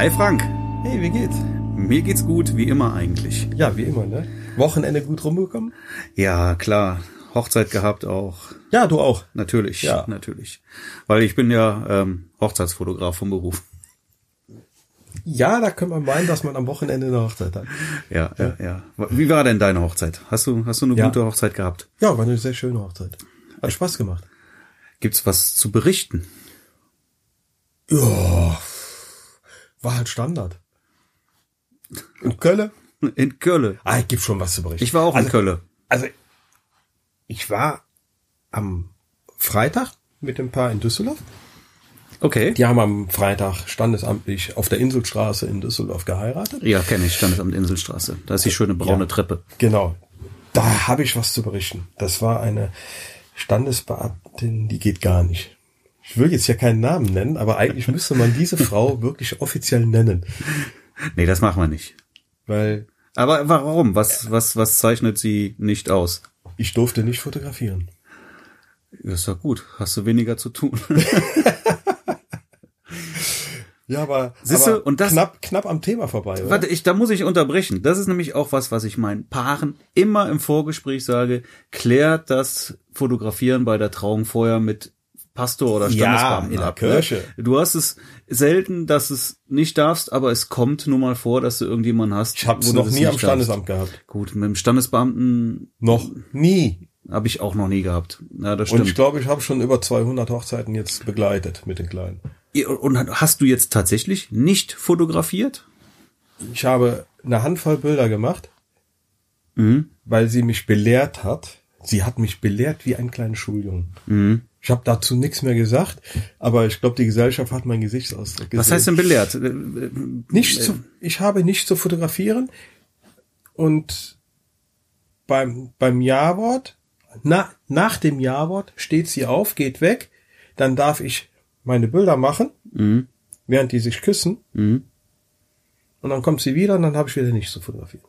Hi Frank, Hey, wie geht's? mir geht's gut, wie immer eigentlich. Ja, wie immer, ne? Wochenende gut rumgekommen? Ja, klar, Hochzeit gehabt auch. Ja, du auch. Natürlich, Ja. natürlich. Weil ich bin ja ähm, Hochzeitsfotograf vom Beruf. Ja, da könnte man meinen, dass man am Wochenende eine Hochzeit hat. Ja, ja, ja. Wie war denn deine Hochzeit? Hast du, hast du eine Ja. gute Hochzeit gehabt? Ja, war eine sehr schöne Hochzeit. Hat Spaß gemacht. Gibt's was zu berichten? Ja, war halt Standard. In Köln? In Köln. Ah, gibt schon was zu berichten. Ich war auch also, in Köln. Also, ich war am Freitag mit dem Paar in Düsseldorf. Okay. Die haben am Freitag standesamtlich auf der Inselstraße in Düsseldorf geheiratet. Ja, kenne ich, Standesamt Inselstraße. Da ist die schöne braune Ja. Treppe. Genau. Da habe ich was zu berichten. Das war eine Standesbeamtin, die geht gar nicht. Ich will jetzt ja keinen Namen nennen, aber eigentlich müsste man diese Frau wirklich offiziell nennen. Nee, das machen wir nicht. Weil Aber warum? Was, was, was zeichnet sie nicht aus? ich durfte nicht fotografieren. Das ist doch gut. Hast du weniger zu tun. Ja, aber, Siehste, aber und das- knapp, knapp am Thema vorbei. Oder? Warte, ich, da muss ich unterbrechen. Das ist nämlich auch was, was ich meinen Paaren immer im Vorgespräch sage. Klärt das Fotografieren bei der Trauung vorher mit Pastor oder Ja, Standesbeamten in der ab. Kirche. Ne? Du hast es selten, dass es nicht darfst, aber es kommt nun mal vor, dass du irgendjemanden hast. Ich du noch nie am darfst. Standesamt gehabt. Gut, mit dem Standesbeamten Noch nie. habe ich auch noch nie gehabt. Ja, das Und stimmt. ich glaube, ich habe schon über 200 Hochzeiten jetzt begleitet mit den Kleinen. Und hast du jetzt tatsächlich nicht fotografiert? Ich habe eine Handvoll Bilder gemacht, Mhm. weil sie mich belehrt hat. Sie hat mich belehrt wie ein kleiner Schuljungen. Mhm. Ich habe dazu nichts mehr gesagt, aber ich glaube, die Gesellschaft hat meinen Gesichtsausdruck gesehen. Was heißt denn belehrt? Äh, Nicht zu, ich habe nicht zu fotografieren und beim, beim Ja-Wort, na, nach dem Ja-Wort steht sie auf, geht weg, dann darf ich meine Bilder machen, Mhm. während die sich küssen Mhm. und dann kommt sie wieder und dann habe ich wieder nicht zu fotografieren.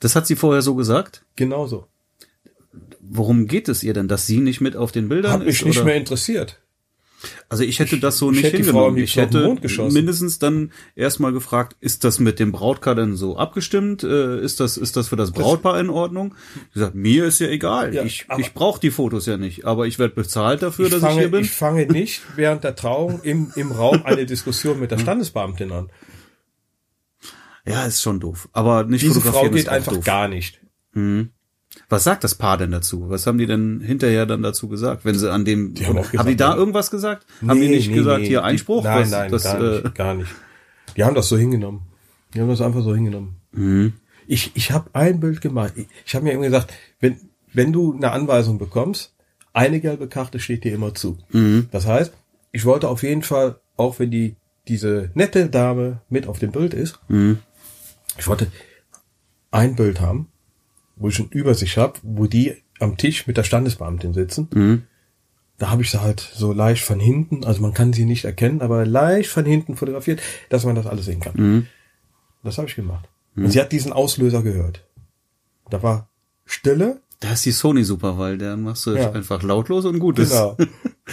Das hat sie vorher so gesagt? Genauso. Worum geht es ihr denn, dass sie nicht mit auf den Bildern Hat mich ist? nicht oder? mehr interessiert. Also ich hätte das so ich nicht hätte Frau am hingenommen. Ich hätte mindestens dann erstmal gefragt, ist das mit dem Brautpaar denn so abgestimmt? Äh, Ist das, ist das für das Brautpaar in Ordnung? Ich gesagt, mir ist ja egal. Ja, ich ich brauche die Fotos ja nicht, aber ich werde bezahlt dafür, Ich dass fange, ich hier bin. ich fange nicht während der Trauung im, im Raum eine Diskussion mit der Standesbeamtin an. ja, ist schon doof. Aber nicht Diese Frau geht einfach doof. gar nicht. Was sagt das Paar denn dazu? Was haben die denn hinterher dann dazu gesagt, wenn sie an dem Die haben haben gesagt, die da ja. irgendwas gesagt? haben die Nee, nicht nee, gesagt, nee. hier Einspruch? Nein, Was- nein, das, gar, äh, nicht, gar nicht. Die haben das so hingenommen. Die haben das einfach so hingenommen. Mhm. Ich, ich habe ein Bild gemacht. Ich, ich habe mir immer gesagt, wenn, wenn du eine Anweisung bekommst, eine gelbe Karte steht dir immer zu. Mhm. Das heißt, ich wollte auf jeden Fall, auch wenn die diese nette Dame mit auf dem Bild ist, Mhm. ich wollte ein Bild haben, wo ich eine Übersicht habe, wo die am Tisch mit der Standesbeamtin sitzen. Mhm. Da habe ich sie halt so leicht von hinten, also man kann sie nicht erkennen, aber leicht von hinten fotografiert, dass man das alles sehen kann. Mhm. Das habe ich gemacht. Und sie hat diesen Auslöser gehört. Da war Stille. Da ist die Sony super, weil der machst du Ja. einfach lautlos und gut ist. Genau.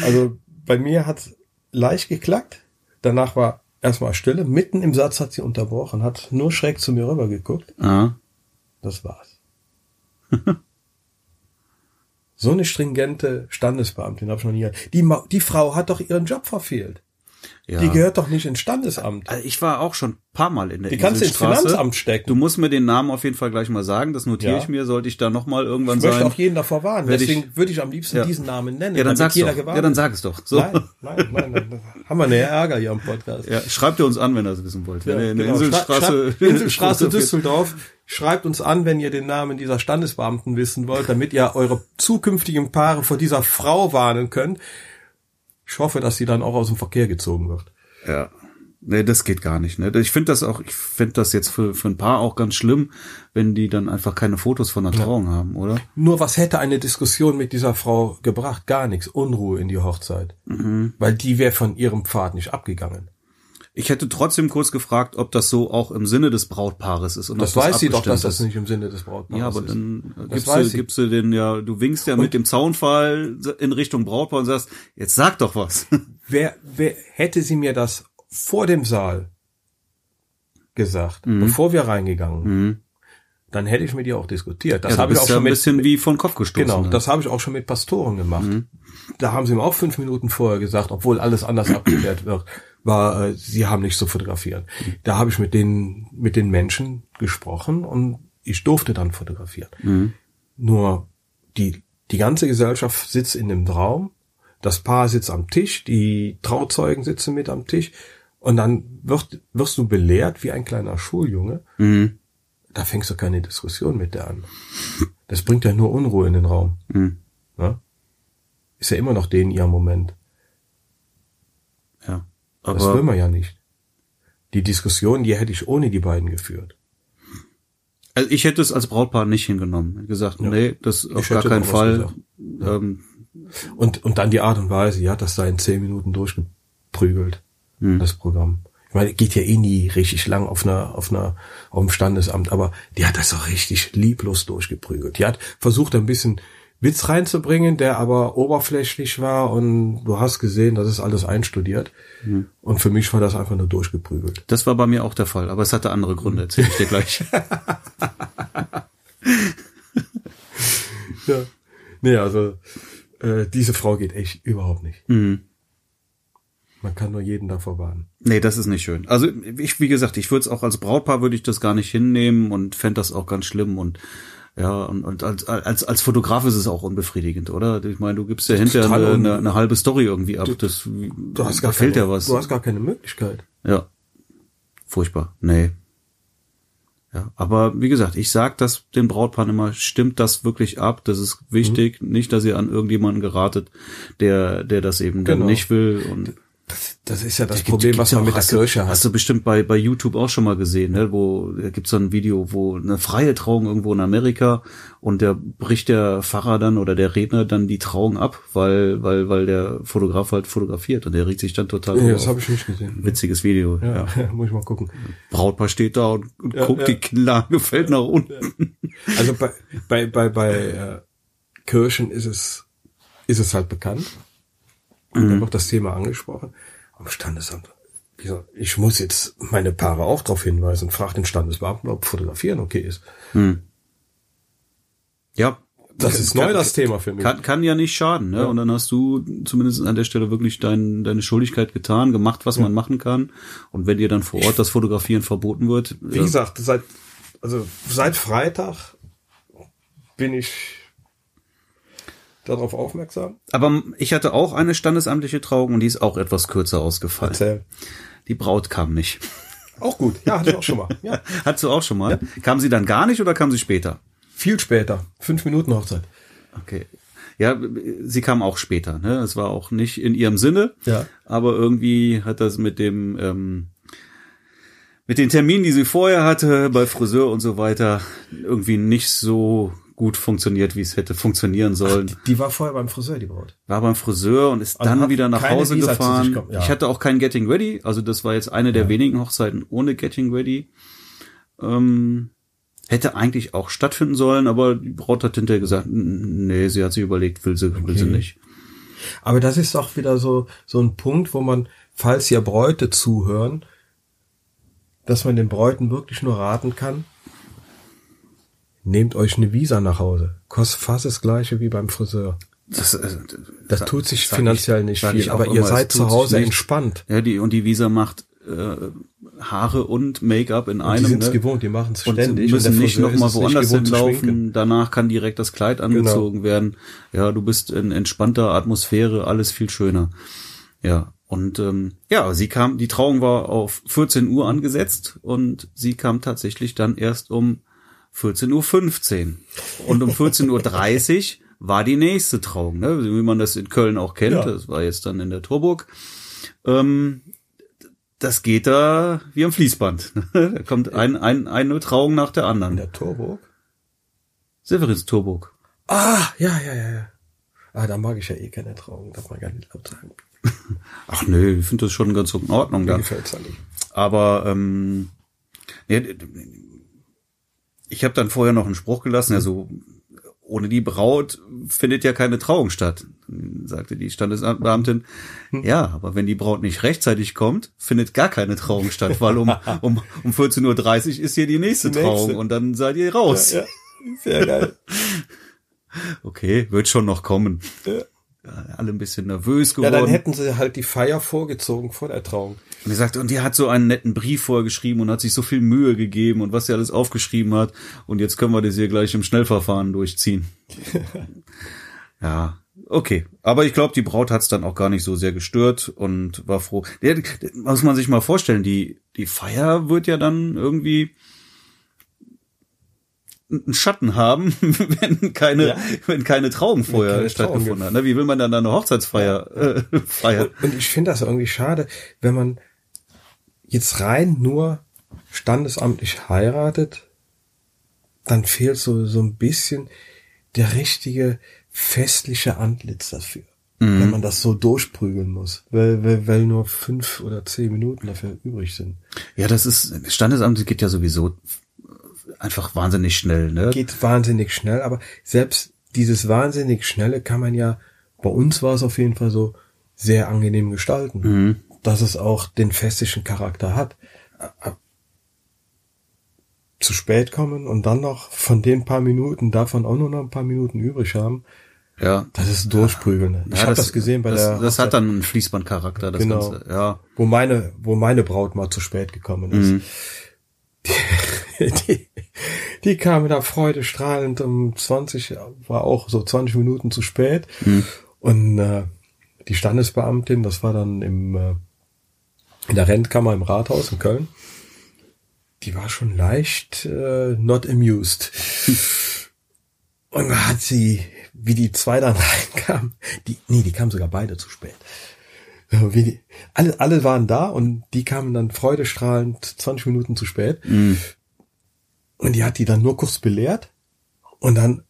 Also bei mir hat leicht geklackt. Danach war erstmal Stille. Mitten im Satz hat sie unterbrochen, hat nur schräg zu mir rüber geguckt. Ah. Das war's. so eine stringente Standesbeamtin habe ich noch nie. Die, Ma- die Frau hat doch ihren Job verfehlt. Ja. Die gehört doch nicht ins Standesamt. Also ich war auch schon ein paar Mal in der Die kannst du ins. Finanzamt stecken. Du musst mir den Namen auf jeden Fall gleich mal sagen. Das notiere Ja. ich mir. Sollte ich da noch mal irgendwann Ich möchte sein. auch jeden davor warnen. Werd ich- Deswegen würde ich am liebsten Ja. diesen Namen nennen. ja, dann sag's doch. Ja, dann sag es doch. So. Nein, nein, nein, dann haben wir eine Ärger hier am Podcast. Ja, schreibt ihr uns an, wenn ihr das wissen wollt. Wenn ihr in der genau. Inselstraße, Inselstraße Düsseldorf. Schreibt uns an, wenn ihr den Namen dieser Standesbeamten wissen wollt, damit ihr eure zukünftigen Paare vor dieser Frau warnen könnt. Ich hoffe, dass sie dann auch aus dem Verkehr gezogen wird. Ja. Nee, das geht gar nicht. Ne? Ich finde das auch, ich finde das jetzt für, für ein Paar auch ganz schlimm, wenn die dann einfach keine Fotos von der Trauung haben, oder? Nur was hätte eine Diskussion mit dieser Frau gebracht? Gar nichts. Unruhe in die Hochzeit. Mhm. Weil die wäre von ihrem Pfad nicht abgegangen. Ich hätte trotzdem kurz gefragt, ob das so auch im Sinne des Brautpaares ist. Und Das ob weiß sie doch, dass das ist. nicht im Sinne des Brautpaares Ja, aber ist. dann Das gibst du, sie. gibst du den ja, du winkst ja mit dem Zaunfall in Richtung Brautpaar und sagst, jetzt sag doch was. wer, wer hätte sie mir das vor dem Saal gesagt, mhm. bevor wir reingegangen, mhm. dann hätte ich mit ihr auch diskutiert. Das ja, habe ich auch schon ja ein mit, bisschen wie von Kopf gestoßen. Genau, das habe ich auch schon mit Pastoren gemacht. Mhm. Da haben sie ihm auch fünf Minuten vorher gesagt, obwohl alles anders abgeklärt wird, war, äh, sie haben nicht zu fotografieren. Da habe ich mit den mit den Menschen gesprochen und ich durfte dann fotografieren. Mhm. Nur die die ganze Gesellschaft sitzt in dem Raum, das Paar sitzt am Tisch, die Trauzeugen sitzen mit am Tisch und dann wirst, wirst du belehrt wie ein kleiner Schuljunge. Mhm. Da fängst du keine Diskussion mit der an. Das bringt ja nur Unruhe in den Raum. Mhm. Ja? Ist ja immer noch den ihr Moment. Ja. Aber das will man ja nicht. Die Diskussion, die hätte ich ohne die beiden geführt. Also ich hätte es als Brautpaar nicht hingenommen. gesagt, ja. nee, das auf gar keinen Fall. Ähm, und, und dann die Art und Weise, ja, das da in zehn Minuten durchgeprügelt, hm. das Programm. Ich meine, geht ja eh nie richtig lang auf einer, auf einer, auf dem Standesamt, aber die hat das auch richtig lieblos durchgeprügelt. Die hat versucht ein bisschen Witz reinzubringen, der aber oberflächlich war und du hast gesehen, das ist alles einstudiert. Mhm. Und für mich war das einfach nur durchgeprügelt. Das war bei mir auch der Fall, aber es hatte andere Gründe, erzähle ich dir gleich. ja. Nee, also äh, diese Frau geht echt überhaupt nicht. Mhm. Man kann nur jeden davor warnen. Nee, das ist nicht schön. Also ich, wie gesagt, ich würde es auch als Brautpaar würde ich das gar nicht hinnehmen und fände das auch ganz schlimm und ja, und, und als, als, als Fotograf ist es auch unbefriedigend, oder? Ich meine, du gibst ja hinterher eine, eine, eine, halbe Story irgendwie ab. Das, du hast gar fehlt keine, ja was. Du hast gar keine Möglichkeit. Ja. Furchtbar. Nee. Ja, aber wie gesagt, ich sag das den Brautpaaren immer, stimmt das wirklich ab, das ist wichtig, mhm. nicht, dass ihr an irgendjemanden geratet, der, der das eben genau. nicht will und das, das ist ja das da Problem, was man auch, mit der Kirche hat. Hast du bestimmt bei, bei YouTube auch schon mal gesehen, ne? wo da gibt's so ein Video, wo eine freie Trauung irgendwo in Amerika und der bricht der Pfarrer dann oder der Redner dann die Trauung ab, weil weil weil der Fotograf halt fotografiert und der regt sich dann total. Ja, das habe ich nicht gesehen. Witziges Video. Ja, ja. muss ich mal gucken. Brautpaar steht da und, und ja, guckt ja. die Kinder gefällt nach unten. Also bei bei bei bei äh, Kirchen ist es ist es halt bekannt Mhm. Dann wird das Thema angesprochen. Am Standesamt. Ich muss jetzt meine Paare auch darauf hinweisen. Frag den Standesbeamten, ob Fotografieren okay ist. Mhm. Ja. Das ist kann, neu das Thema für mich. Kann, kann ja nicht schaden, ne? Ja. Und dann hast du zumindest an der Stelle wirklich dein, deine Schuldigkeit getan, gemacht, was ja. man machen kann. Und wenn dir dann vor Ort das Fotografieren verboten wird. Wie gesagt, seit, also seit Freitag bin ich darauf aufmerksam. Aber ich hatte auch eine standesamtliche Trauung und die ist auch etwas kürzer ausgefallen. Erzähl. Die Braut kam nicht. Auch gut. Ja, hatte ich auch schon mal. Ja. Hattest du auch schon mal? Ja. Kam sie dann gar nicht oder kam sie später? Viel später. Fünf Minuten Hochzeit. Okay. Ja, sie kam auch später. Ne? Es war auch nicht in ihrem Sinne. Ja. Aber irgendwie hat das mit dem ähm, mit den Terminen, die sie vorher hatte bei Friseur und so weiter, irgendwie nicht so gut funktioniert, wie es hätte funktionieren sollen. Ach, die, war vorher beim Friseur, die Braut. War beim Friseur und ist also dann wieder nach Hause Visa gefahren. Ja. Ich hatte auch kein Getting Ready, also das war jetzt eine der ja. wenigen Hochzeiten ohne Getting Ready. Ähm, hätte eigentlich auch stattfinden sollen, aber die Braut hat hinterher gesagt, nee, sie hat sich überlegt, will sie, okay. will sie nicht. Aber das ist auch wieder so, so ein Punkt, wo man, falls ja Bräute zuhören, dass man den Bräuten wirklich nur raten kann, nehmt euch eine Visa nach Hause. Kostet fast das gleiche wie beim Friseur. Das, äh, das tut sich finanziell ich, nicht viel, aber ihr immer, seid zu Hause entspannt. Ja, die, und die Visa macht äh, Haare und Make-up in und einem. Die sind ne? gewohnt, die machen es ständig. Und müssen und nicht nochmal woanders hinlaufen. Danach kann direkt das Kleid genau. angezogen genau. werden. Ja, du bist in entspannter Atmosphäre, alles viel schöner. Ja, und ähm, ja, sie kam, die Trauung war auf 14 Uhr angesetzt und sie kam tatsächlich dann erst um 14.15 Uhr. Und um 14.30 Uhr war die nächste Trauung, ne? wie man das in Köln auch kennt. Ja. Das war jetzt dann in der Torburg. Ähm, das geht da wie am Fließband. da kommt ein, ein, eine Trauung nach der anderen. In der Torburg? Severins Torburg. Ah, ja, ja, ja, ja. Ah, da mag ich ja eh keine Trauung, darf man gar nicht laut sagen. Ach nö, ich finde das schon ganz in Ordnung. Mir gefällt's ja nicht. Aber ähm, nee, ich habe dann vorher noch einen Spruch gelassen, ja so ohne die Braut findet ja keine Trauung statt. sagte die Standesbeamtin, hm. ja, aber wenn die Braut nicht rechtzeitig kommt, findet gar keine Trauung statt, weil um, um, um 14.30 Uhr ist hier die nächste, die nächste. Trauung und dann seid ihr raus. Ja, ja. Sehr geil. okay, wird schon noch kommen. Ja alle ein bisschen nervös geworden. Ja, dann hätten sie halt die Feier vorgezogen vor der Trauung. Und er sagte, und die hat so einen netten Brief vorgeschrieben und hat sich so viel Mühe gegeben und was sie alles aufgeschrieben hat. Und jetzt können wir das hier gleich im Schnellverfahren durchziehen. ja, okay. Aber ich glaube, die Braut hat es dann auch gar nicht so sehr gestört und war froh. Der, der, muss man sich mal vorstellen, die, die Feier wird ja dann irgendwie einen Schatten haben, wenn keine, ja. wenn keine Trauung vorher keine stattgefunden Trauung hat. Ne? Wie will man dann eine Hochzeitsfeier ja. äh, feiern? Und ich finde das irgendwie schade, wenn man jetzt rein nur standesamtlich heiratet, dann fehlt so, so ein bisschen der richtige festliche Antlitz dafür. Mhm. Wenn man das so durchprügeln muss, weil, weil, weil nur fünf oder zehn Minuten dafür übrig sind. Ja, das ist, Standesamt geht ja sowieso einfach wahnsinnig schnell, ne? Geht wahnsinnig schnell, aber selbst dieses wahnsinnig schnelle kann man ja, bei uns war es auf jeden Fall so, sehr angenehm gestalten. Mhm. Dass es auch den festischen Charakter hat. Zu spät kommen und dann noch von den paar Minuten davon auch nur noch ein paar Minuten übrig haben. Ja. Das ist durchprügeln. Ich ja, habe das gesehen bei das, der. Das hat dann einen Fließbandcharakter, das genau. Ganze. Ja. Wo meine, wo meine Braut mal zu spät gekommen ist. Mhm. die, die kam da freudestrahlend um 20, war auch so 20 Minuten zu spät. Mhm. Und äh, die Standesbeamtin, das war dann im äh, in der Rentkammer im Rathaus in Köln, die war schon leicht äh, not amused. Und hat sie, wie die zwei dann reinkamen, die, nee, die kamen sogar beide zu spät. Wie die, alle, alle waren da und die kamen dann freudestrahlend 20 Minuten zu spät. Mm. Und die hat die dann nur kurz belehrt und dann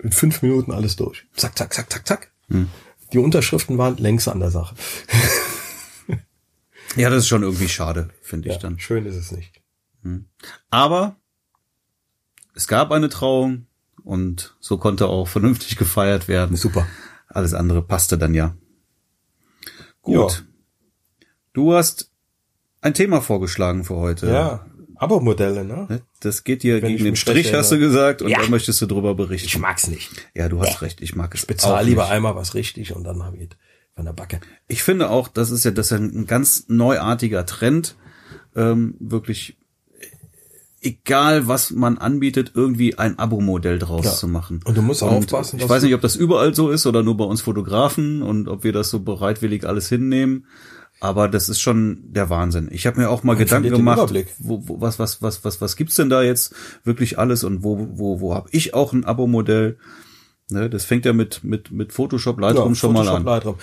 in fünf Minuten alles durch. Zack, zack, zack, zack, zack. Hm. Die Unterschriften waren längst an der Sache. ja, das ist schon irgendwie schade, finde ich ja, dann. Schön ist es nicht. Hm. Aber es gab eine Trauung und so konnte auch vernünftig gefeiert werden. Super. Alles andere passte dann ja. Gut. Ja. Du hast ein Thema vorgeschlagen für heute. Ja. Abo-Modelle, ne? ne? Das geht dir Wenn gegen den Strich, hast du gesagt, und ja. da möchtest du drüber berichten. Ich mag's nicht. Ja, du hast recht, ich mag es. Ich bezahle lieber einmal was richtig und dann habe ich von der Backe. Ich finde auch, das ist ja das ist ein ganz neuartiger Trend, ähm, wirklich egal was man anbietet, irgendwie ein Abo-Modell draus ja. zu machen. Und du musst und aufpassen. Ich weiß nicht, ob das überall so ist oder nur bei uns Fotografen und ob wir das so bereitwillig alles hinnehmen. Aber das ist schon der Wahnsinn. Ich habe mir auch mal Man Gedanken gemacht, wo, wo, was, was, was, was, was gibt's denn da jetzt wirklich alles und wo, wo, wo habe ich auch ein Abo-Modell? Ne, das fängt ja mit, mit, mit Photoshop Lightroom ja, schon Photoshop, mal an. Lightroom.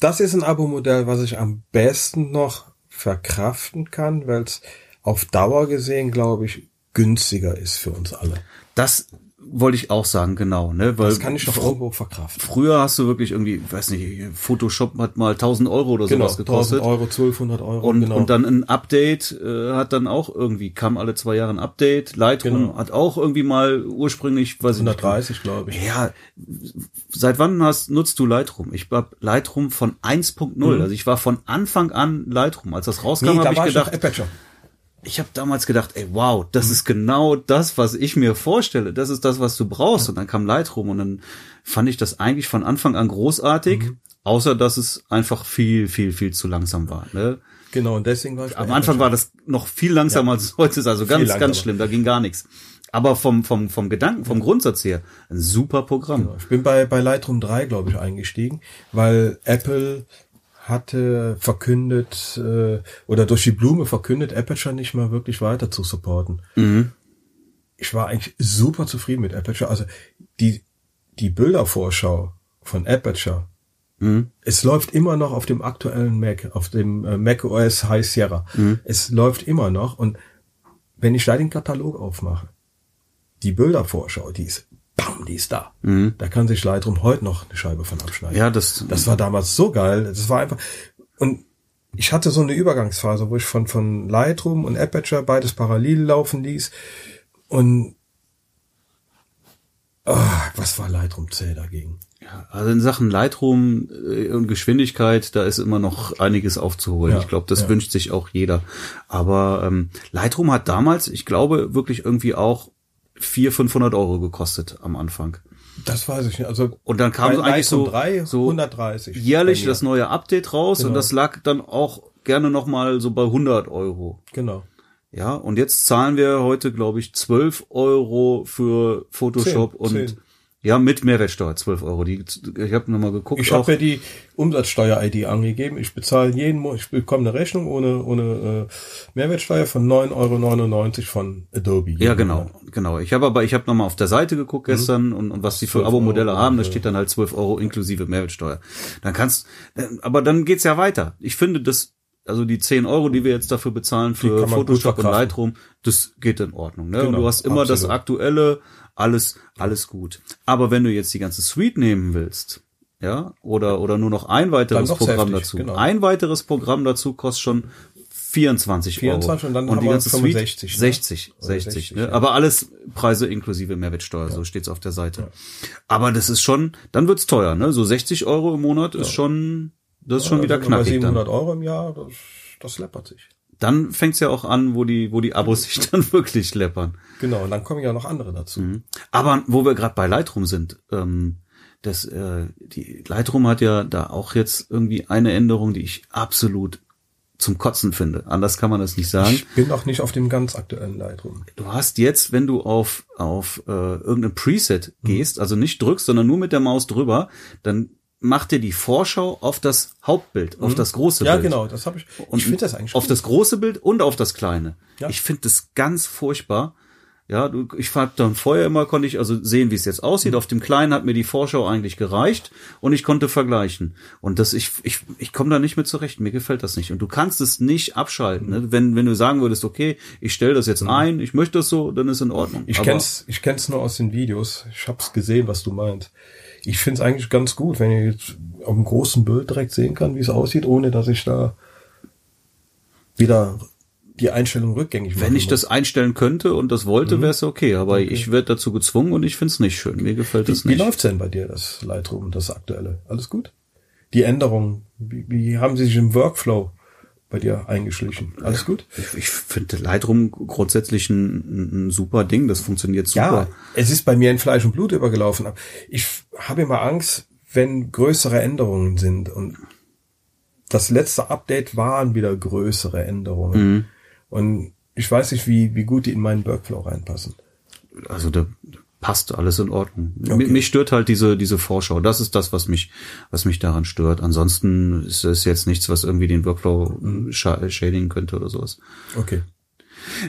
Das ist ein Abo-Modell, was ich am besten noch verkraften kann, weil es auf Dauer gesehen, glaube ich, günstiger ist für uns alle. Das wollte ich auch sagen, genau, ne, weil das kann ich doch irgendwo verkraften. Früher hast du wirklich irgendwie, weiß nicht, Photoshop hat mal 1000 Euro oder genau, sowas gekostet. 1000 Euro, 1200 Euro. Und, genau. und dann ein Update äh, hat dann auch irgendwie, kam alle zwei Jahre ein Update. Lightroom genau. hat auch irgendwie mal ursprünglich, weiß 130, glaube ich. Ja, seit wann hast, nutzt du Lightroom? Ich hab Lightroom von 1.0, mhm. also ich war von Anfang an Lightroom. Als das rauskam, nee, habe ich gedacht, ich ich habe damals gedacht, ey, wow, das mhm. ist genau das, was ich mir vorstelle. Das ist das, was du brauchst. Und dann kam Lightroom und dann fand ich das eigentlich von Anfang an großartig, mhm. außer dass es einfach viel, viel, viel zu langsam war. Ne? Genau, und deswegen war ich Am Anfang war das noch viel langsamer ja. als heute ist, also ganz, ganz schlimm, da ging gar nichts. Aber vom, vom, vom Gedanken, vom Grundsatz her, ein super Programm. Genau. Ich bin bei, bei Lightroom 3, glaube ich, eingestiegen, weil Apple hatte verkündet äh, oder durch die Blume verkündet, Aperture nicht mal wirklich weiter zu supporten. Mhm. Ich war eigentlich super zufrieden mit Aperture. Also die die Bildervorschau von Aperture. Mhm. Es läuft immer noch auf dem aktuellen Mac, auf dem äh, Mac OS High Sierra. Mhm. Es läuft immer noch und wenn ich da den Katalog aufmache, die Bildervorschau, die ist bam, die ist da. Mhm. Da kann sich Lightroom heute noch eine Scheibe von abschneiden. Ja, das, das war damals so geil. Das war einfach, und ich hatte so eine Übergangsphase, wo ich von, von Lightroom und Aperture beides parallel laufen ließ. Und oh, was war Lightroom C dagegen? Ja, also in Sachen Lightroom äh, und Geschwindigkeit, da ist immer noch einiges aufzuholen. Ja, ich glaube, das ja. wünscht sich auch jeder. Aber ähm, Lightroom hat damals, ich glaube, wirklich irgendwie auch vier, 500 Euro gekostet am Anfang. Das weiß ich nicht. Also und dann kam so eigentlich so, 3, so 130 jährlich das neue Update raus genau. und das lag dann auch gerne noch mal so bei 100 Euro. Genau. Ja, und jetzt zahlen wir heute, glaube ich, 12 Euro für Photoshop 10, und 10. Ja, mit Mehrwertsteuer, 12 Euro. Die, ich habe nochmal geguckt. Ich habe mir die Umsatzsteuer-ID angegeben. Ich bezahle jeden Monat, ich bekomme eine Rechnung ohne, ohne äh, Mehrwertsteuer von 9,99 Euro von Adobe. Ja, genau, genau. Ich habe aber, ich habe nochmal auf der Seite geguckt mhm. gestern und, und was die für Abo-Modelle haben, da steht dann halt 12 Euro inklusive Mehrwertsteuer. Dann kannst, äh, aber dann geht's ja weiter. Ich finde, das also die 10 Euro, die wir jetzt dafür bezahlen für Photoshop und Lightroom, das geht in Ordnung. Ne? Genau, du hast immer absolut. das aktuelle, alles, alles gut. Aber wenn du jetzt die ganze Suite nehmen willst, ja, oder, oder nur noch ein weiteres Programm heftig, dazu, genau. ein weiteres Programm dazu kostet schon 24, 24 Euro. und dann und die ganze 65, Suite 60, ne? 60, 60 ne? Ja. aber alles Preise inklusive Mehrwertsteuer, ja. so steht's auf der Seite. Ja. Aber das ist schon, dann wird's teuer, ne? So 60 Euro im Monat ist schon, das ist schon wieder knackig. 700 dann. Euro im Jahr, das, das läppert sich dann fängt's ja auch an, wo die, wo die Abos sich dann wirklich läppern. Genau, und dann kommen ja noch andere dazu. Mhm. Aber wo wir gerade bei Lightroom sind, ähm, das, äh, die Lightroom hat ja da auch jetzt irgendwie eine Änderung, die ich absolut zum Kotzen finde. Anders kann man das nicht sagen. Ich bin auch nicht auf dem ganz aktuellen Lightroom. Du hast jetzt, wenn du auf, auf äh, irgendein Preset mhm. gehst, also nicht drückst, sondern nur mit der Maus drüber, dann macht dir die Vorschau auf das Hauptbild, auf mhm. das große ja, Bild. Ja, genau, das habe ich. Und ich finde das eigentlich auf gut. das große Bild und auf das kleine. Ja. Ich finde das ganz furchtbar. Ja, ich hab dann vorher immer konnte ich also sehen, wie es jetzt aussieht. Mhm. Auf dem kleinen hat mir die Vorschau eigentlich gereicht und ich konnte vergleichen. Und das ich ich ich komme da nicht mit zurecht. Mir gefällt das nicht. Und du kannst es nicht abschalten. Ne? Wenn wenn du sagen würdest, okay, ich stelle das jetzt mhm. ein, ich möchte das so, dann ist in Ordnung. Ich Aber kenn's ich kenn's nur aus den Videos. Ich hab's gesehen, was du meinst ich finde es eigentlich ganz gut, wenn ich jetzt auf einem großen Bild direkt sehen kann, wie es aussieht, ohne dass ich da wieder die Einstellung rückgängig mache. Wenn ich muss. das einstellen könnte und das wollte, mhm. wäre es okay, aber okay. ich werde dazu gezwungen und ich finde es nicht schön. Mir gefällt es nicht. Wie läuft's denn bei dir, das Lightroom, das aktuelle? Alles gut? Die Änderungen, wie, wie haben sie sich im Workflow bei dir eingeschlichen. Alles gut? Ich, ich finde Lightroom grundsätzlich ein, ein, super Ding. Das funktioniert super. Ja, es ist bei mir in Fleisch und Blut übergelaufen. Ich habe immer Angst, wenn größere Änderungen sind. Und das letzte Update waren wieder größere Änderungen. Mhm. Und ich weiß nicht, wie, wie gut die in meinen Workflow reinpassen. Also da, passt alles in Ordnung. Okay. Mich stört halt diese diese Vorschau. Das ist das, was mich was mich daran stört. Ansonsten ist es jetzt nichts, was irgendwie den Workflow mhm. schädigen könnte oder sowas. Okay.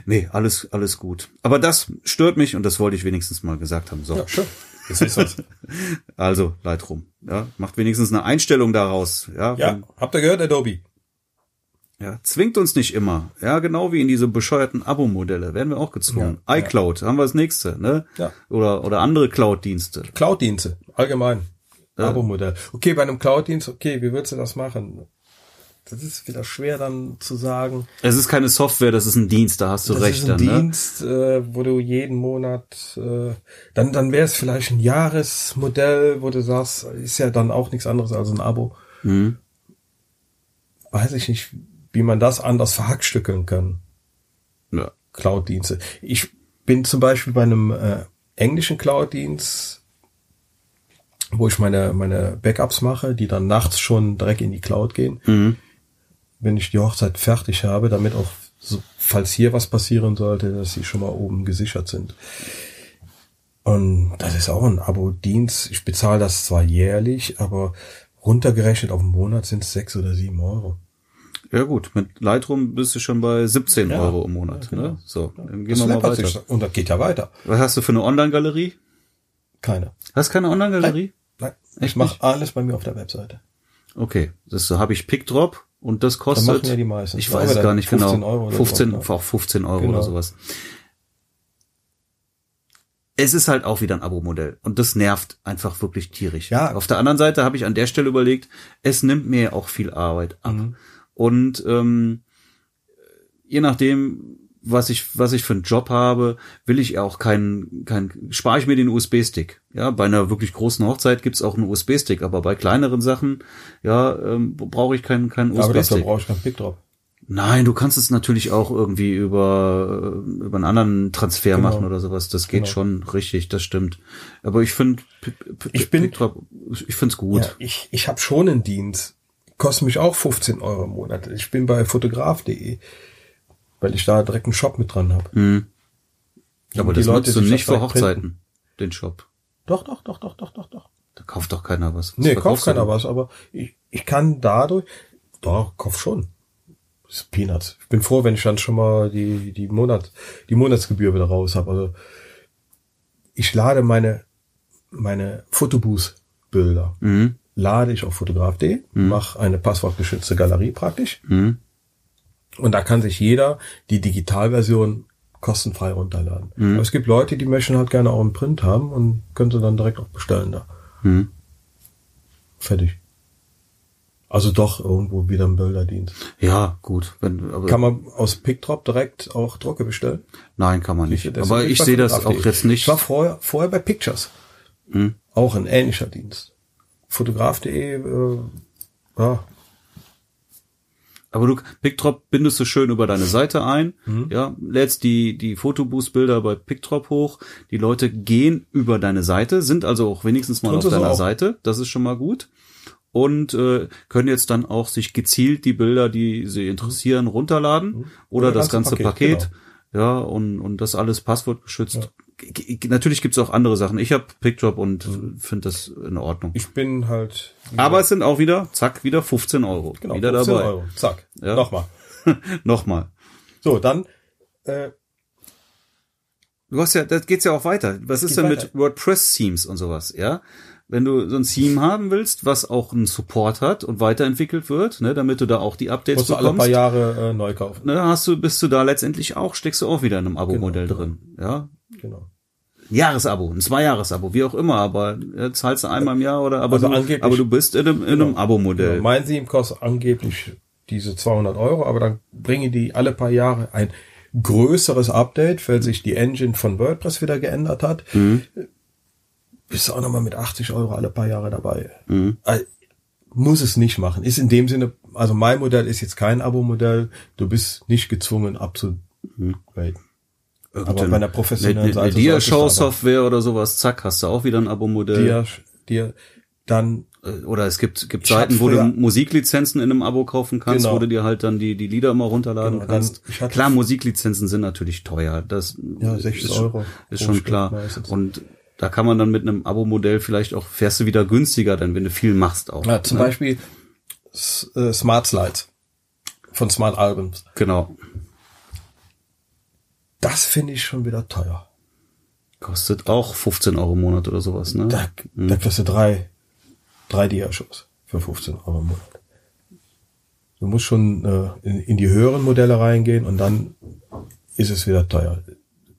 Nee, alles alles gut. Aber das stört mich und das wollte ich wenigstens mal gesagt haben. So. Ja, sure. Das ist was. also Lightroom, ja, macht wenigstens eine Einstellung daraus, ja. Ja, habt ihr gehört, Adobe? Ja, zwingt uns nicht immer. Ja, genau wie in diese bescheuerten Abo-Modelle werden wir auch gezwungen. Ja, iCloud ja. haben wir das nächste, ne? Ja. Oder, oder andere Cloud-Dienste. Cloud-Dienste, allgemein. Ja. Abo-Modell. Okay, bei einem Cloud-Dienst, okay, wie würdest du das machen? Das ist wieder schwer dann zu sagen. Es ist keine Software, das ist ein Dienst, da hast du das recht. Das ist ein dann, ne? Dienst, ne? äh, wo du jeden Monat, äh, dann, dann wäre es vielleicht ein Jahresmodell, wo du sagst, ist ja dann auch nichts anderes als ein Abo. Mhm. Weiß ich nicht, wie man das anders verhackstückeln kann. Ja. Cloud-Dienste. Ich bin zum Beispiel bei einem äh, englischen Cloud-Dienst, wo ich meine, meine Backups mache, die dann nachts schon direkt in die Cloud gehen. Mhm. Wenn ich die Hochzeit fertig habe, damit auch, so, falls hier was passieren sollte, dass sie schon mal oben gesichert sind. Und das ist auch ein Abo-Dienst. Ich bezahle das zwar jährlich, aber runtergerechnet auf den Monat sind es sechs oder sieben Euro. Ja gut, mit Lightroom bist du schon bei 17 ja, Euro im Monat. Ja, genau. ne? So, dann gehen das wir mal weiter. Sich, und das geht ja weiter. Was hast du für eine Online-Galerie? Keine. Hast keine Online-Galerie? Nein. Nein. Ich mache alles bei mir auf der Webseite. Okay, das habe ich PickDrop und das kostet. Dann machen ja die meisten. Ich weiß es gar nicht 15 genau. Euro 15, so, auch 15 Euro genau. oder sowas. Es ist halt auch wieder ein Abo-Modell und das nervt einfach wirklich tierisch. Ja. Auf der anderen Seite habe ich an der Stelle überlegt, es nimmt mir auch viel Arbeit ab. Mhm. Und ähm, je nachdem, was ich, was ich für einen Job habe, will ich auch keinen, kein, spare ich mir den USB-Stick. Ja, bei einer wirklich großen Hochzeit gibt's auch einen USB-Stick, aber bei kleineren Sachen, ja, ähm, brauche ich keinen, keinen USB-Stick. Aber dafür brauche ich keinen Pickdrop. Nein, du kannst es natürlich auch irgendwie über, über einen anderen Transfer genau. machen oder sowas. Das geht genau. schon richtig, das stimmt. Aber ich finde, ich bin, ich finde es gut. Ja, ich, ich habe schon einen Dienst. Kostet mich auch 15 Euro im Monat. Ich bin bei fotograf.de, weil ich da direkt einen Shop mit dran habe. Mhm. Aber das Leute, nutzt du nicht für Hochzeiten, printen. den Shop. Doch, doch, doch, doch, doch, doch, doch. Da kauft doch keiner was. was nee, kauft keiner was, aber ich, ich kann dadurch, doch, kauf schon. Das ist Peanuts. Ich bin froh, wenn ich dann schon mal die, die Monat, die Monatsgebühr wieder raus habe. Also ich lade meine, meine Fotobooth-Bilder, mhm. Lade ich auf fotograf.de, mhm. mache eine passwortgeschützte Galerie praktisch. Mhm. Und da kann sich jeder die Digitalversion kostenfrei runterladen. Mhm. Aber es gibt Leute, die möchten halt gerne auch einen Print haben und können sie dann direkt auch bestellen da. Mhm. Fertig. Also doch irgendwo wieder ein Bilderdienst. Ja, gut. Wenn, kann man aus PickDrop direkt auch Drucke bestellen? Nein, kann man nicht. aber ich sehe das auch jetzt nicht. Ich war vorher, vorher bei Pictures. Hm. Auch ein ähnlicher Dienst. Fotograf.de, äh, ja. Aber du, PickDrop bindest du schön über deine Seite ein, mhm. ja, lädst die, die Fotoboost-Bilder bei PickDrop hoch. Die Leute gehen über deine Seite, sind also auch wenigstens mal Tun auf deiner Seite. Das ist schon mal gut und äh, können jetzt dann auch sich gezielt die Bilder, die sie interessieren, runterladen mhm. oder, oder das ganze Paket, Paket genau. ja und und das alles passwortgeschützt. Ja. Natürlich gibt's auch andere Sachen. Ich habe PickDrop und mhm. finde das in Ordnung. Ich bin halt. Aber es sind auch wieder, zack, wieder 15 Euro. Genau, wieder 15 dabei. Euro. Zack. Ja. Nochmal. Nochmal. So, dann. Äh, Du hast ja, das geht's ja auch weiter. Was ist denn weiter. mit WordPress-Themes und sowas, ja? wenn du so ein Theme haben willst, was auch einen Support hat und weiterentwickelt wird, ne, damit du da auch die Updates Musst bekommst. Du alle paar Jahre äh, neu kaufen. Ne, hast du, bist du da letztendlich auch, steckst du auch wieder in einem Abo-Modell genau, drin, ja. Genau. Jahresabo, ein Zwei-Jahres-Abo, wie auch immer, aber ja, zahlst du einmal im Jahr oder, aber, also du, aber du bist in einem, in einem genau, Abo-Modell. Genau. Mein Theme kostet angeblich diese 200 Euro, aber dann bringen die alle paar Jahre ein größeres Update, weil sich die Engine von WordPress wieder geändert hat. Mhm bist du auch nochmal mit 80 Euro alle paar Jahre dabei. Mhm. Also, muss es nicht machen. Ist in dem Sinne, also mein Modell ist jetzt kein Abo-Modell. Du bist nicht gezwungen abzugraden. Mhm. Aber bei einer professionellen Seite. Dia-Show-Software oder sowas, zack, hast du auch wieder ein Abo-Modell. Dia, Dia, dann äh, oder es gibt gibt Seiten, wo du Musiklizenzen in einem Abo kaufen kannst, genau. wo du dir halt dann die die Lieder immer runterladen genau, kannst. Klar, Musiklizenzen sind natürlich teuer. Das ja, 60 ist, Euro ist schon klar. Und da kann man dann mit einem Abo-Modell vielleicht auch, fährst du wieder günstiger, denn wenn du viel machst auch. Ja, zum ne? Beispiel äh, Smart Slides von Smart Albums. Genau. Das finde ich schon wieder teuer. Kostet auch 15 Euro im Monat oder sowas, ne? Da, hm. da kriegst du drei, drei Dia-Shows für 15 Euro im Monat. Du musst schon äh, in, in die höheren Modelle reingehen und dann ist es wieder teuer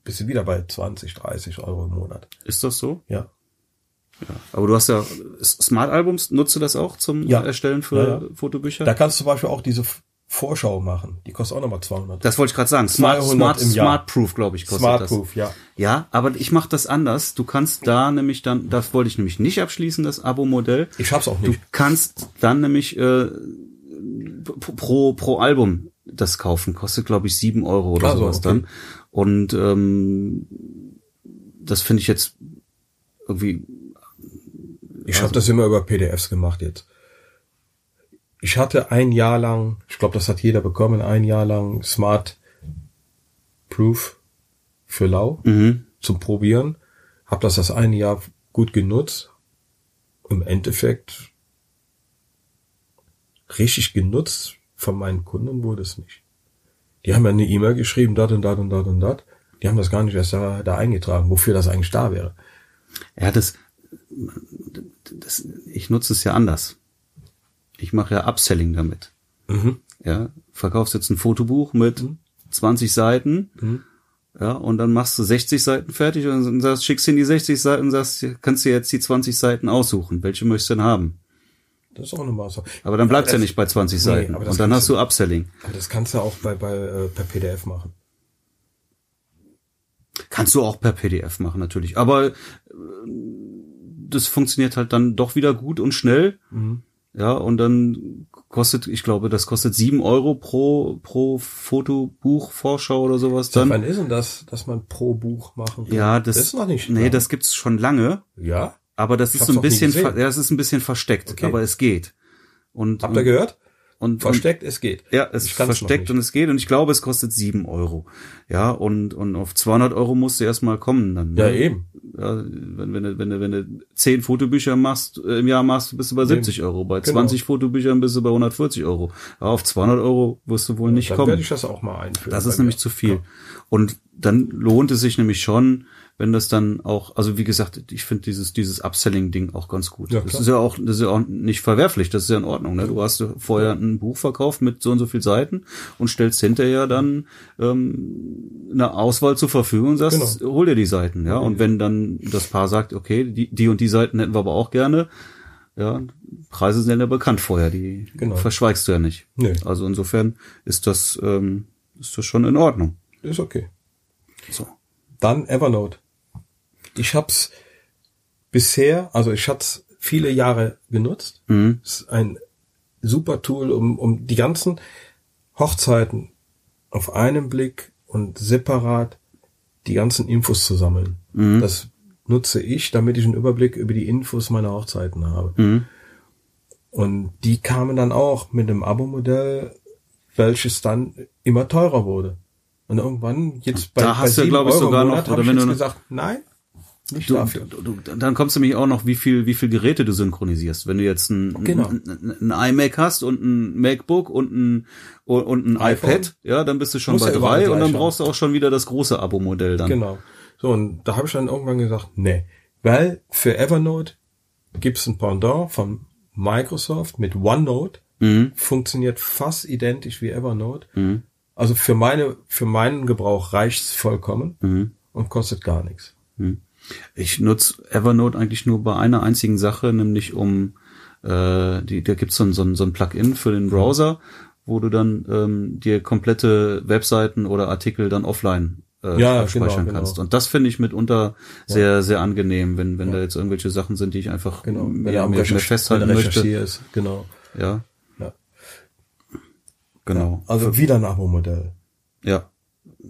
bist du wieder bei 20, 30 Euro im Monat. Ist das so? Ja. Ja, aber du hast ja Smart Albums, nutzt du das auch zum ja. Erstellen für ja, ja. Fotobücher? Da kannst du zum Beispiel auch diese Vorschau machen. Die kostet auch nochmal 200. Das wollte ich gerade sagen. Smart, Smart, Smart Proof, glaube ich, kostet Smart das. Proof, ja. Ja, aber ich mache das anders. Du kannst da nämlich dann, das wollte ich nämlich nicht abschließen, das Abo-Modell. Ich hab's auch nicht. Du kannst dann nämlich äh, pro pro Album das kaufen. Kostet, glaube ich, sieben Euro oder also, sowas okay. dann. Und ähm, das finde ich jetzt irgendwie. Ich also, habe das immer über PDFs gemacht jetzt. Ich hatte ein Jahr lang, ich glaube, das hat jeder bekommen, ein Jahr lang Smart Proof für Lau mhm. zum Probieren. Hab das das ein Jahr gut genutzt. Im Endeffekt richtig genutzt von meinen Kunden wurde es nicht. Die haben ja eine E-Mail geschrieben, dat und dat und dat und dat. Die haben das gar nicht erst da, da eingetragen, wofür das eigentlich da wäre. Ja, das, das ich nutze es ja anders. Ich mache ja Upselling damit. Mhm. Ja, verkaufst jetzt ein Fotobuch mit mhm. 20 Seiten. Mhm. Ja, und dann machst du 60 Seiten fertig und sagst, schickst in die 60 Seiten und sagst, kannst du jetzt die 20 Seiten aussuchen. Welche möchtest du denn haben? Das ist auch eine Maße. Aber dann bleibt's ja nicht bei 20 Seiten. Nee, und dann hast du Upselling. Aber das kannst du auch bei, bei äh, per PDF machen. Kannst du auch per PDF machen natürlich, aber äh, das funktioniert halt dann doch wieder gut und schnell. Mhm. Ja, und dann kostet, ich glaube, das kostet sieben Euro pro, pro Fotobuch, Vorschau oder sowas dann. Wann ist denn das, dass man pro Buch machen kann? Ja, das, das ist noch nicht. Nee, lang. das gibt's schon lange. Ja. Aber das ich ist so ein bisschen, ja, das ist ein bisschen versteckt, okay. aber es geht. Und, Habt ihr gehört? Und, versteckt, es geht. Ja, es ist versteckt und es geht und ich glaube, es kostet sieben Euro. Ja, und, und auf 200 Euro musst du erstmal kommen dann. Ne? Ja, eben. Ja, wenn, wenn, du, wenn, wenn du zehn Fotobücher machst, äh, im Jahr machst, bist du bei 70 Euro. Bei genau. 20 Fotobüchern bist du bei 140 Euro. Aber auf 200 Euro wirst du wohl nicht dann kommen. Dann werde ich das auch mal einführen. Das ist nämlich zu viel. Ja. Und dann lohnt es sich nämlich schon, wenn das dann auch, also wie gesagt, ich finde dieses dieses Upselling-Ding auch ganz gut. Ja, das ist ja auch, das ist ja auch nicht verwerflich, das ist ja in Ordnung. Ne? Du hast vorher ein Buch verkauft mit so und so viel Seiten und stellst hinterher dann ähm, eine Auswahl zur Verfügung und sagst, genau. hol dir die Seiten, ja. Und wenn dann das Paar sagt, okay, die, die und die Seiten hätten wir aber auch gerne, ja, Preise sind ja bekannt vorher, die genau. verschweigst du ja nicht. Nee. Also insofern ist das, ähm, ist das schon in Ordnung. Ist okay. So. Dann Evernote ich hab's bisher, also ich hat's viele Jahre genutzt. Mhm. ist ein super Tool, um, um die ganzen Hochzeiten auf einen Blick und separat die ganzen Infos zu sammeln. Mhm. Das nutze ich, damit ich einen Überblick über die Infos meiner Hochzeiten habe. Mhm. Und die kamen dann auch mit einem Abo-Modell, welches dann immer teurer wurde. Und irgendwann jetzt bei, da hast bei du, glaube ich, sogar Monat, noch, oder wenn du gesagt, nein, nicht du, dafür. Du, du, dann kommst du nämlich auch noch, wie viel, wie viel Geräte du synchronisierst. Wenn du jetzt ein, genau. ein, ein, iMac hast und ein MacBook und ein, und ein iPhone. iPad, ja, dann bist du schon Muss bei drei und dann brauchst du auch schon wieder das große Abo-Modell dann. Genau. So, und da habe ich dann irgendwann gesagt, nee. Weil für Evernote gibt's ein Pendant von Microsoft mit OneNote. Mhm. Funktioniert fast identisch wie Evernote. Mhm. Also für meine, für meinen Gebrauch reicht's vollkommen mhm. und kostet gar nichts. Mhm. Ich nutze Evernote eigentlich nur bei einer einzigen Sache, nämlich um äh, die, da gibt's so ein, so ein, so ein Plugin für den Browser, wo du dann ähm, dir komplette Webseiten oder Artikel dann offline äh, ja, speichern genau, kannst. Genau. Und das finde ich mitunter sehr, ja. sehr angenehm, wenn, wenn ja. da jetzt irgendwelche Sachen sind, die ich einfach genau. mir, mir, festhalten möchte. Genau. Ja. ja. Genau. also wieder ein Abo-Modell. Ja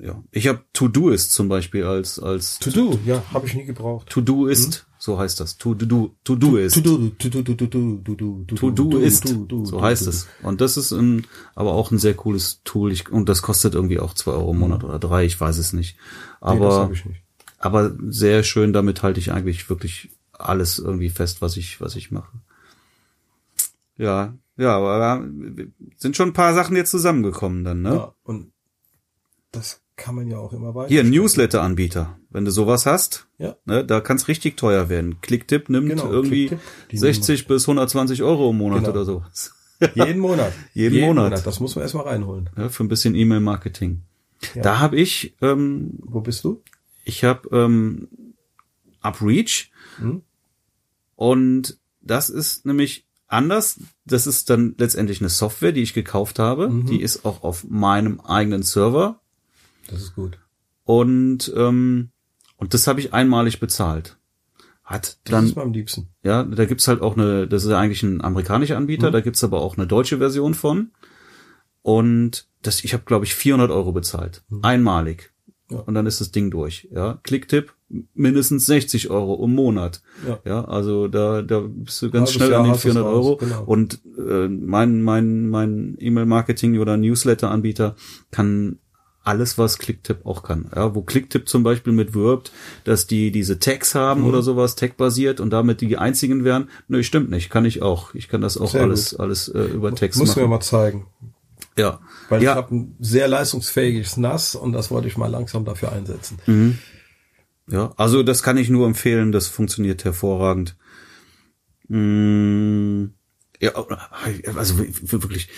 ja. Ich habe To-Do-Ist zum Beispiel als als To-Do, ja, habe ich nie gebraucht. To-Do-Ist, hm? so heißt das. To-Do, To-Do-Ist. To-Do, To-Do, To-Do, To-Do-Ist, so heißt es. Und das ist ein, aber auch ein sehr cooles Tool. Ich, und das kostet irgendwie auch zwei Euro im Monat oder drei, ich weiß es nicht. Aber, aber sehr schön, damit halte ich eigentlich wirklich alles irgendwie fest, was ich, was ich mache. Ja, ja, aber sind schon ein paar Sachen jetzt zusammengekommen dann, ne? Ja, und das kann man ja auch immer weiter. Hier, Newsletter-Anbieter. Wenn du sowas hast, ja. ne, da kann es richtig teuer werden. Clicktip nimmt genau, irgendwie Clicktip, 60 bis 120 Euro im Monat genau. oder so. Jeden Monat. Jeden, Jeden Monat. Monat. Das muss man erstmal reinholen. Ja, für ein bisschen E-Mail-Marketing. Ja. Da habe ich. Ähm, Wo bist du? Ich habe ähm, UpReach. Hm? Und das ist nämlich anders. Das ist dann letztendlich eine Software, die ich gekauft habe. Mhm. Die ist auch auf meinem eigenen Server das ist gut. Und ähm, und das habe ich einmalig bezahlt. Hat dann, das ist mir am liebsten. Ja, da gibt's halt auch eine, das ist ja eigentlich ein amerikanischer Anbieter, mhm. da gibt's aber auch eine deutsche Version von. Und das, ich habe glaube ich 400 Euro bezahlt, mhm. einmalig. Ja. Und dann ist das Ding durch. Ja, Klicktipp mindestens 60 Euro im Monat. Ja, ja also da, da bist du ganz schnell Jahr an den 400 Euro. Genau. Und äh, mein mein mein E-Mail-Marketing oder Newsletter-Anbieter kann alles, was Clicktip auch kann. Ja, wo Clicktip zum Beispiel mit wirbt, dass die diese Tags haben mhm. oder sowas, Tag-basiert und damit die einzigen wären. Nö, stimmt nicht, kann ich auch. Ich kann das auch sehr alles, gut. alles äh, über Text Muss machen. Muss mir mal zeigen. Ja. Weil ja. ich habe ein sehr leistungsfähiges NAS und das wollte ich mal langsam dafür einsetzen. Mhm. Ja, also das kann ich nur empfehlen, das funktioniert hervorragend. Mmh. Ja, also wirklich,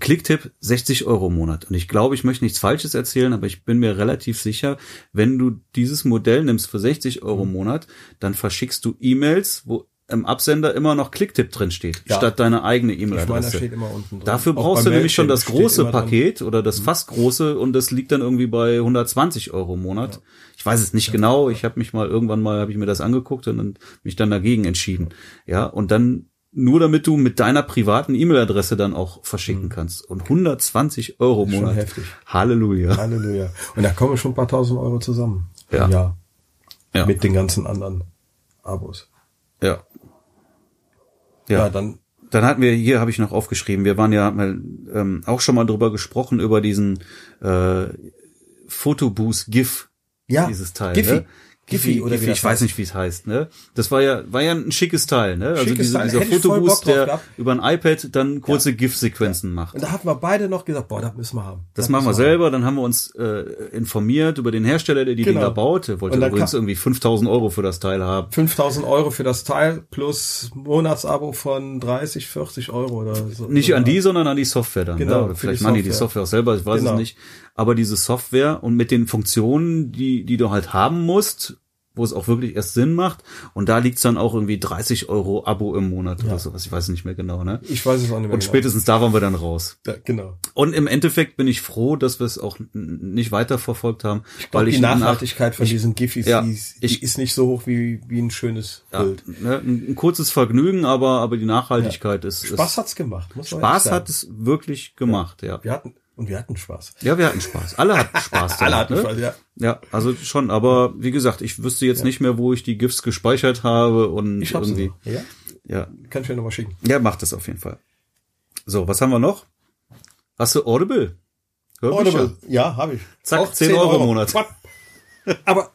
Klicktipp 60 Euro im Monat. Und ich glaube, ich möchte nichts Falsches erzählen, aber ich bin mir relativ sicher, wenn du dieses Modell nimmst für 60 Euro im mhm. Monat, dann verschickst du E-Mails, wo im Absender immer noch Klicktipp drin steht, ja. statt deine eigene E-Mail-Adresse. Dafür brauchst du nämlich schon das große Paket oder das mhm. fast große und das liegt dann irgendwie bei 120 Euro im Monat. Ja. Ich weiß es nicht ja. genau. Ich habe mich mal irgendwann mal habe ich mir das angeguckt und mich dann dagegen entschieden. Ja, und dann nur damit du mit deiner privaten E-Mail-Adresse dann auch verschicken mhm. kannst. Und 120 Euro im Monat. heftig. Halleluja. Halleluja. Und da kommen schon ein paar tausend Euro zusammen. Ja. ja. ja. Mit den ganzen anderen Abos. Ja. Ja, ja dann. Dann hatten wir, hier habe ich noch aufgeschrieben, wir waren ja mal, ähm, auch schon mal drüber gesprochen, über diesen äh, Fotoboost GIF, ja, dieses Teil. Giphy. Ne? Giphy, oder Giphy, ich weiß nicht, wie es heißt, ne? Das war ja, war ja ein schickes Teil, ne? Also schickes diese, dieser Fotoboost, der über ein iPad dann kurze ja. GIF-Sequenzen ja. macht. Und da hatten wir beide noch gesagt, boah, das müssen wir haben. Das, das machen wir selber, haben. dann haben wir uns äh, informiert über den Hersteller, der die genau. Dinger baut. Der wollte übrigens irgendwie 5000 Euro für das Teil haben. 5000 Euro für das Teil plus Monatsabo von 30, 40 Euro oder so. Nicht an die, sondern an die Software dann. Genau, ne? Oder vielleicht machen die die Software auch selber, ich weiß genau. es nicht. Aber diese Software und mit den Funktionen, die, die du halt haben musst, wo es auch wirklich erst Sinn macht. Und da liegt's dann auch irgendwie 30 Euro Abo im Monat ja. oder sowas. Ich weiß nicht mehr genau, ne? Ich weiß es auch nicht mehr. Und genau. spätestens da waren wir dann raus. Ja, genau. Und im Endeffekt bin ich froh, dass wir es auch nicht weiterverfolgt haben. Ich glaub, weil die Nachhaltigkeit nach, von ich, diesen Giffys, ja, die, die ich, ist nicht so hoch wie, wie ein schönes ja, Bild. Ne, ein, ein, kurzes Vergnügen, aber, aber die Nachhaltigkeit ist. Spaß ist, hat's gemacht. Muss Spaß hat es wirklich gemacht, ja. Wir hatten, und wir hatten Spaß. Ja, wir hatten Spaß. Alle hatten Spaß. Alle hatten ne? Spaß, ja. Ja, also schon, aber wie gesagt, ich wüsste jetzt ja. nicht mehr, wo ich die GIFs gespeichert habe und ich irgendwie. Ja? ja. Kann ich mir nochmal schicken. Ja, macht das auf jeden Fall. So, was haben wir noch? Hast du Audible? Hörbücher? Audible, ja, habe ich. Zack, Auch 10, 10 Euro im Monat. Aber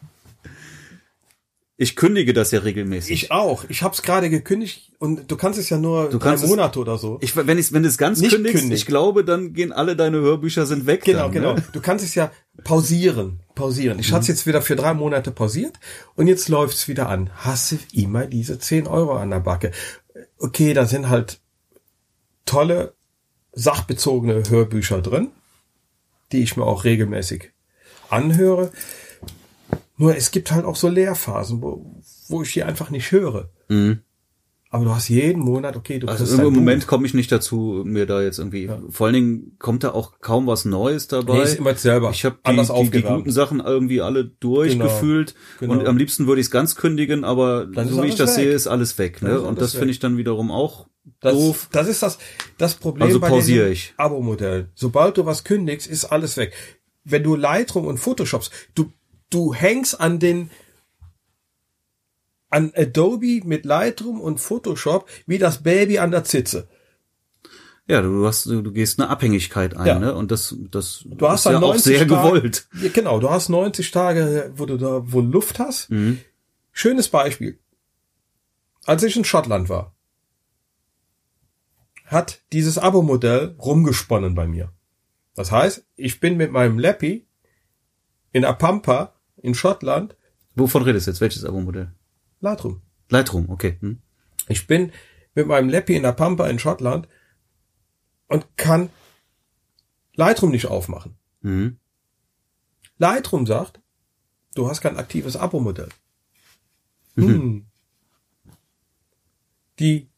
ich kündige das ja regelmäßig. Ich auch. Ich habe es gerade gekündigt und du kannst es ja nur du drei Monate oder so. Ich, wenn ich wenn du es ganz Nicht kündigst, kündigt. ich glaube, dann gehen alle deine Hörbücher sind weg. Genau, dann, genau. Ne? Du kannst es ja pausieren, pausieren. Ich mhm. hatte es jetzt wieder für drei Monate pausiert und jetzt läuft's wieder an. Hasse immer diese zehn Euro an der Backe. Okay, da sind halt tolle sachbezogene Hörbücher drin, die ich mir auch regelmäßig anhöre. Nur es gibt halt auch so Leerphasen, wo, wo ich die einfach nicht höre. Mhm. Aber du hast jeden Monat, okay, du Also im Moment komme ich nicht dazu, mir da jetzt irgendwie. Ja. Vor allen Dingen kommt da auch kaum was Neues dabei. Nee, ist immer selber. Ich habe die, die, die, guten Sachen irgendwie alle durchgefühlt genau, genau. und am liebsten würde ich es ganz kündigen, aber dann so wie ich das weg. sehe, ist alles weg. Ne? Und das finde ich dann wiederum auch das, doof. Das ist das das Problem also pausiere ich. Abo-Modell. Sobald du was kündigst, ist alles weg. Wenn du Lightroom und Photoshops, du du hängst an den an Adobe mit Lightroom und Photoshop wie das Baby an der Zitze. Ja, du hast, du, gehst eine Abhängigkeit ein, ja. ne? Und das, das du hast ist ja auch sehr Tage, gewollt. Ja, genau, du hast 90 Tage, wo du da, wo Luft hast. Mhm. Schönes Beispiel. Als ich in Schottland war, hat dieses Abo-Modell rumgesponnen bei mir. Das heißt, ich bin mit meinem Lappy in Apampa in Schottland. Wovon redest du jetzt? Welches Abo-Modell? Lightroom. Lightroom, okay. Hm. Ich bin mit meinem Lappy in der Pampa in Schottland und kann Lightroom nicht aufmachen. Mhm. Lightroom sagt, du hast kein aktives Abo-Modell. Mhm. Hm. Die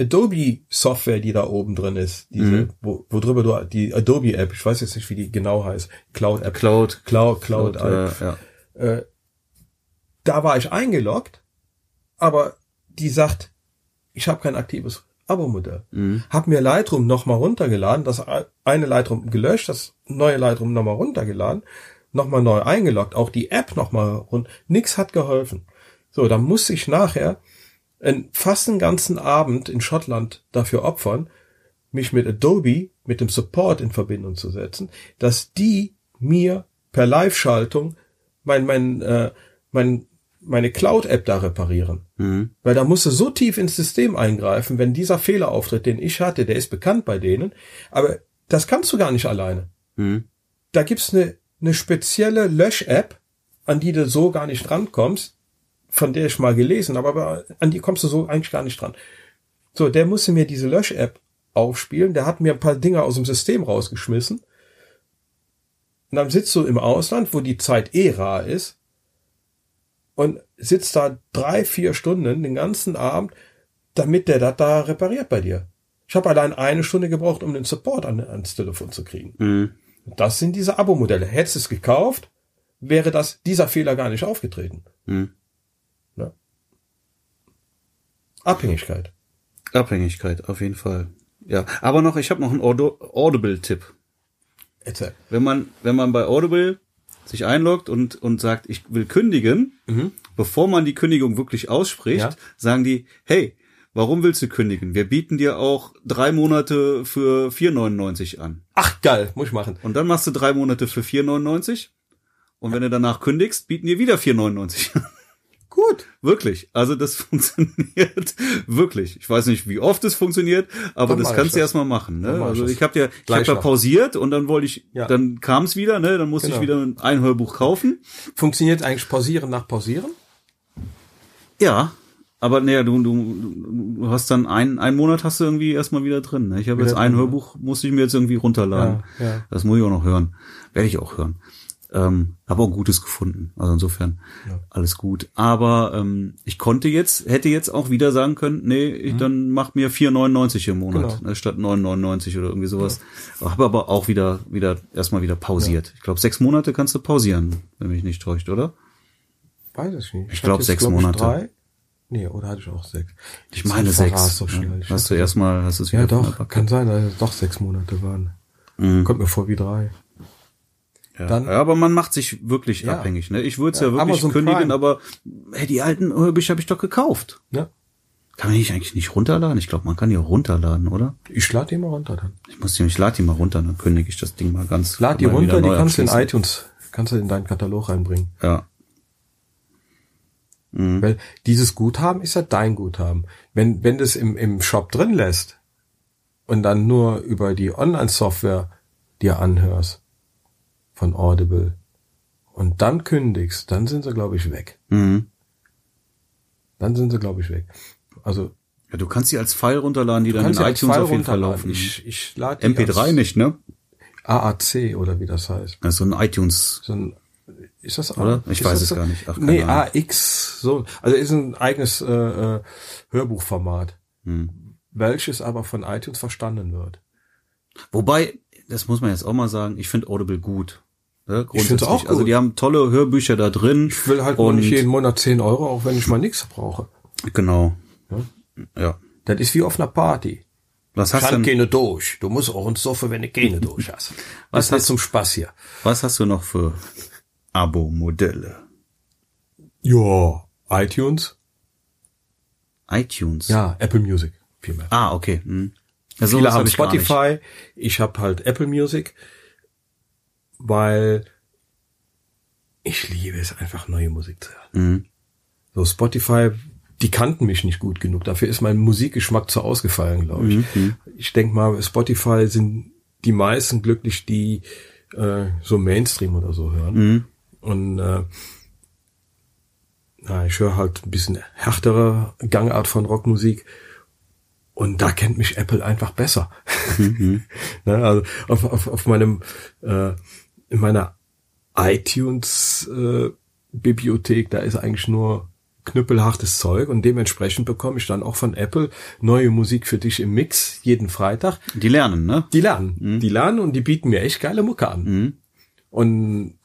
Adobe Software, die da oben drin ist, diese, mhm. wo, wo drüber du, die Adobe App, ich weiß jetzt nicht, wie die genau heißt, Cloud App. Cloud. Cloud, Cloud, Cloud App. Äh, ja. äh, da war ich eingeloggt, aber die sagt, ich habe kein aktives Abo-Modell. Mhm. Hab mir Lightroom nochmal runtergeladen, das eine Lightroom gelöscht, das neue Lightroom nochmal runtergeladen, nochmal neu eingeloggt, auch die App nochmal rund, nix hat geholfen. So, dann musste ich nachher fast einen ganzen Abend in Schottland dafür opfern, mich mit Adobe, mit dem Support in Verbindung zu setzen, dass die mir per Live-Schaltung mein, mein, äh, mein, meine Cloud-App da reparieren. Mhm. Weil da musst du so tief ins System eingreifen, wenn dieser Fehler auftritt, den ich hatte, der ist bekannt bei denen, aber das kannst du gar nicht alleine. Mhm. Da gibt's eine, eine spezielle Lösch-App, an die du so gar nicht rankommst, von der ich mal gelesen habe, aber an die kommst du so eigentlich gar nicht dran. So, der musste mir diese Lösch-App aufspielen, der hat mir ein paar Dinge aus dem System rausgeschmissen. Und dann sitzt du im Ausland, wo die Zeit eh rar ist, und sitzt da drei, vier Stunden den ganzen Abend, damit der das da repariert bei dir. Ich habe allein eine Stunde gebraucht, um den Support an, ans Telefon zu kriegen. Mhm. Das sind diese Abo-Modelle. Hättest du es gekauft, wäre das dieser Fehler gar nicht aufgetreten. Mhm. Ja. Abhängigkeit. Abhängigkeit, auf jeden Fall. Ja, aber noch, ich habe noch einen Audible-Tipp. Wenn man, wenn man bei Audible sich einloggt und, und sagt, ich will kündigen, mhm. bevor man die Kündigung wirklich ausspricht, ja. sagen die, hey, warum willst du kündigen? Wir bieten dir auch drei Monate für 4,99 an. Ach geil, muss ich machen. Und dann machst du drei Monate für 4,99 und wenn du danach kündigst, bieten dir wieder 4,99 an. Gut. Wirklich. Also das funktioniert wirklich. Ich weiß nicht, wie oft es funktioniert, aber dann das kannst du erstmal machen. Ne? Also ich habe ja, ich habe ja pausiert und dann wollte ich, ja. dann kam es wieder, ne? Dann musste genau. ich wieder ein Hörbuch kaufen. Funktioniert eigentlich Pausieren nach Pausieren? Ja, aber naja, du, du, du hast dann ein, ein Monat hast du irgendwie erstmal wieder drin. Ne? Ich habe jetzt ein Hörbuch, musste ich mir jetzt irgendwie runterladen. Ja, ja. Das muss ich auch noch hören. Werde ich auch hören. Ähm, habe auch Gutes gefunden. Also insofern ja. alles gut. Aber ähm, ich konnte jetzt, hätte jetzt auch wieder sagen können, nee, ich, mhm. dann macht mir 4,99 im Monat genau. ne, statt 9,99 oder irgendwie sowas. Ja. Habe aber auch wieder wieder erstmal wieder pausiert. Ja. Ich glaube, sechs Monate kannst du pausieren, wenn mich nicht täuscht, oder? Weiß ich nicht. Ich, ich glaube sechs glaub Monate. Drei. Nee, oder hatte ich auch sechs? Ich meine sechs. So schnell. Hast du erstmal, hast du es wieder Ja, doch, kann sein, dass es doch sechs Monate waren. Mhm. Kommt mir vor wie drei. Ja. Dann, ja, aber man macht sich wirklich ja. abhängig. Ne? Ich würde es ja, ja, wirklich Amazon kündigen, Prime. aber hey, die alten Hörbücher habe ich doch gekauft. Ja. Kann man die eigentlich nicht runterladen? Ich glaube, man kann die auch runterladen, oder? Ich lade die mal runter dann. Ich muss die, ich lade die mal runter, dann kündige ich das Ding mal ganz. Lad die runter, die kannst du in iTunes, kannst du in deinen Katalog reinbringen. Ja. Mhm. Weil dieses Guthaben ist ja dein Guthaben. Wenn, wenn du es im, im Shop drin lässt und dann nur über die Online-Software dir anhörst, von Audible und dann kündigst, dann sind sie, glaube ich, weg. Mhm. Dann sind sie, glaube ich, weg. Also ja, du kannst sie als File runterladen, die dann in iTunes auf jeden Fall laufen. Ich, ich lade MP3 nicht, ne? AAC oder wie das heißt. Also ein iTunes. So ein, ist das oder? Ich weiß es gar nicht. Ach, nee, Ahnung. AX. So, also ist ein eigenes äh, äh, Hörbuchformat, hm. welches aber von iTunes verstanden wird. Wobei, das muss man jetzt auch mal sagen, ich finde Audible gut. Ne, ich finde auch gut. Also die haben tolle Hörbücher da drin. Ich will halt und nicht jeden Monat 10 Euro, auch wenn ich mal nichts brauche. Genau. Ja. ja. Das ist wie auf einer Party. Was hast du denn? keine durch. Du musst auch uns Sofa, wenn du keine durch hast. Was das ist zum Spaß hier. Was hast du noch für Abo-Modelle? Ja, iTunes. iTunes? Ja, Apple Music. Vielmehr. Ah, okay. Hm. Ja, Viele haben hab Spotify. Ich habe halt Apple Music weil ich liebe es einfach neue Musik zu hören. Mhm. So Spotify, die kannten mich nicht gut genug. Dafür ist mein Musikgeschmack zu ausgefallen, glaube ich. Mhm. Ich denke mal, Spotify sind die meisten glücklich, die äh, so Mainstream oder so hören. Mhm. Und äh, na, ich höre halt ein bisschen härtere Gangart von Rockmusik. Und da kennt mich Apple einfach besser. Mhm. na, also auf, auf, auf meinem äh, in meiner iTunes äh, Bibliothek, da ist eigentlich nur knüppelhartes Zeug und dementsprechend bekomme ich dann auch von Apple neue Musik für dich im Mix jeden Freitag. Die lernen, ne? Die lernen. Mhm. Die lernen und die bieten mir echt geile Mucke an. Mhm. Und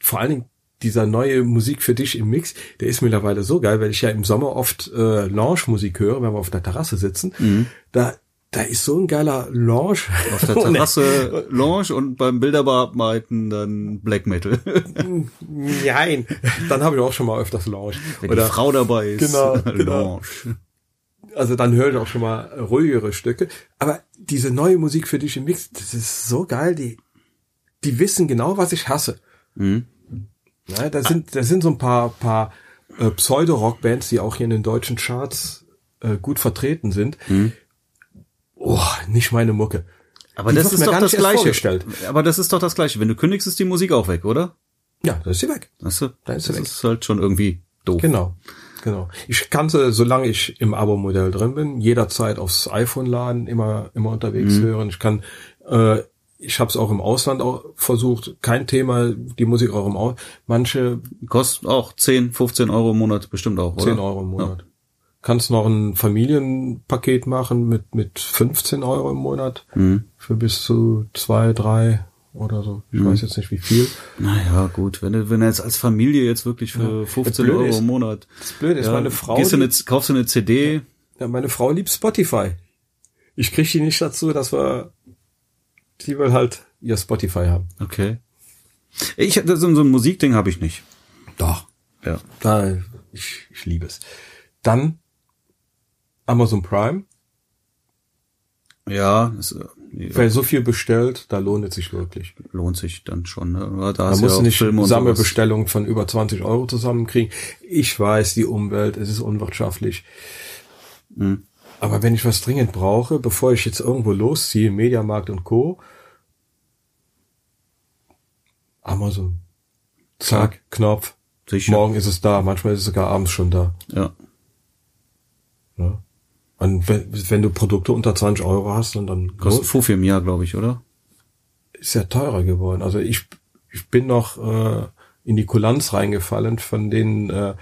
vor allen Dingen dieser neue Musik für dich im Mix, der ist mittlerweile so geil, weil ich ja im Sommer oft äh, Lounge-Musik höre, wenn wir auf der Terrasse sitzen. Mhm. Da da ist so ein geiler Lounge. Auf der Terrasse Lounge und beim Bilderbearbeiten dann Black Metal. Nein, dann habe ich auch schon mal öfters Lounge. Wenn Oder, die Frau dabei ist, genau, genau. Lounge. Also dann höre ich auch schon mal ruhigere Stücke. Aber diese neue Musik für dich im Mix, das ist so geil. Die, die wissen genau, was ich hasse. Mhm. Ja, da sind, da sind so ein paar, paar äh, Pseudo-Rock-Bands, die auch hier in den deutschen Charts äh, gut vertreten sind. Mhm oh, nicht meine Mucke. Aber die das ist doch das Gleiche. Aber das ist doch das Gleiche. Wenn du kündigst, ist die Musik auch weg, oder? Ja, dann ist sie weg. Du, dann ist sie das weg. ist halt schon irgendwie doof. Genau. Genau. Ich kann sie, solange ich im Abo-Modell drin bin, jederzeit aufs iPhone laden, immer, immer unterwegs mhm. hören. Ich kann äh, ich habe es auch im Ausland auch versucht, kein Thema, die Musik auch im Ausland. Manche kostet auch 10, 15 Euro im Monat bestimmt auch, oder? 10 Euro im Monat. Ja. Kannst noch ein Familienpaket machen mit mit 15 Euro im Monat mhm. für bis zu zwei, drei oder so. Ich mhm. weiß jetzt nicht wie viel. Naja, gut, wenn du, wenn du jetzt als Familie jetzt wirklich für ja. 15 Euro ist, im Monat. Das Blöde ist, ja, meine Frau. Gehst du eine, kaufst du eine CD? Ja, meine Frau liebt Spotify. Ich krieg die nicht dazu, dass wir die will halt ihr Spotify haben. Okay. Ich, das, so ein Musikding habe ich nicht. Doch. Ja. Da, ich, ich liebe es. Dann Amazon Prime. Ja, ist, ja. Wer so viel bestellt, da lohnt es sich wirklich. Lohnt sich dann schon. Ne? Da, da musst ja du nicht Filme Sammelbestellungen von über 20 Euro zusammenkriegen. Ich weiß, die Umwelt, es ist unwirtschaftlich. Hm. Aber wenn ich was dringend brauche, bevor ich jetzt irgendwo losziehe, Mediamarkt und Co., Amazon. Zack, Knopf. Sicher. Morgen ist es da. Manchmal ist es sogar abends schon da. Ja. ja. Und wenn, wenn du Produkte unter 20 Euro hast, und dann kostet Fufi im Jahr, glaube ich, oder? Ist ja teurer geworden. Also ich ich bin noch äh, in die Kulanz reingefallen von den äh,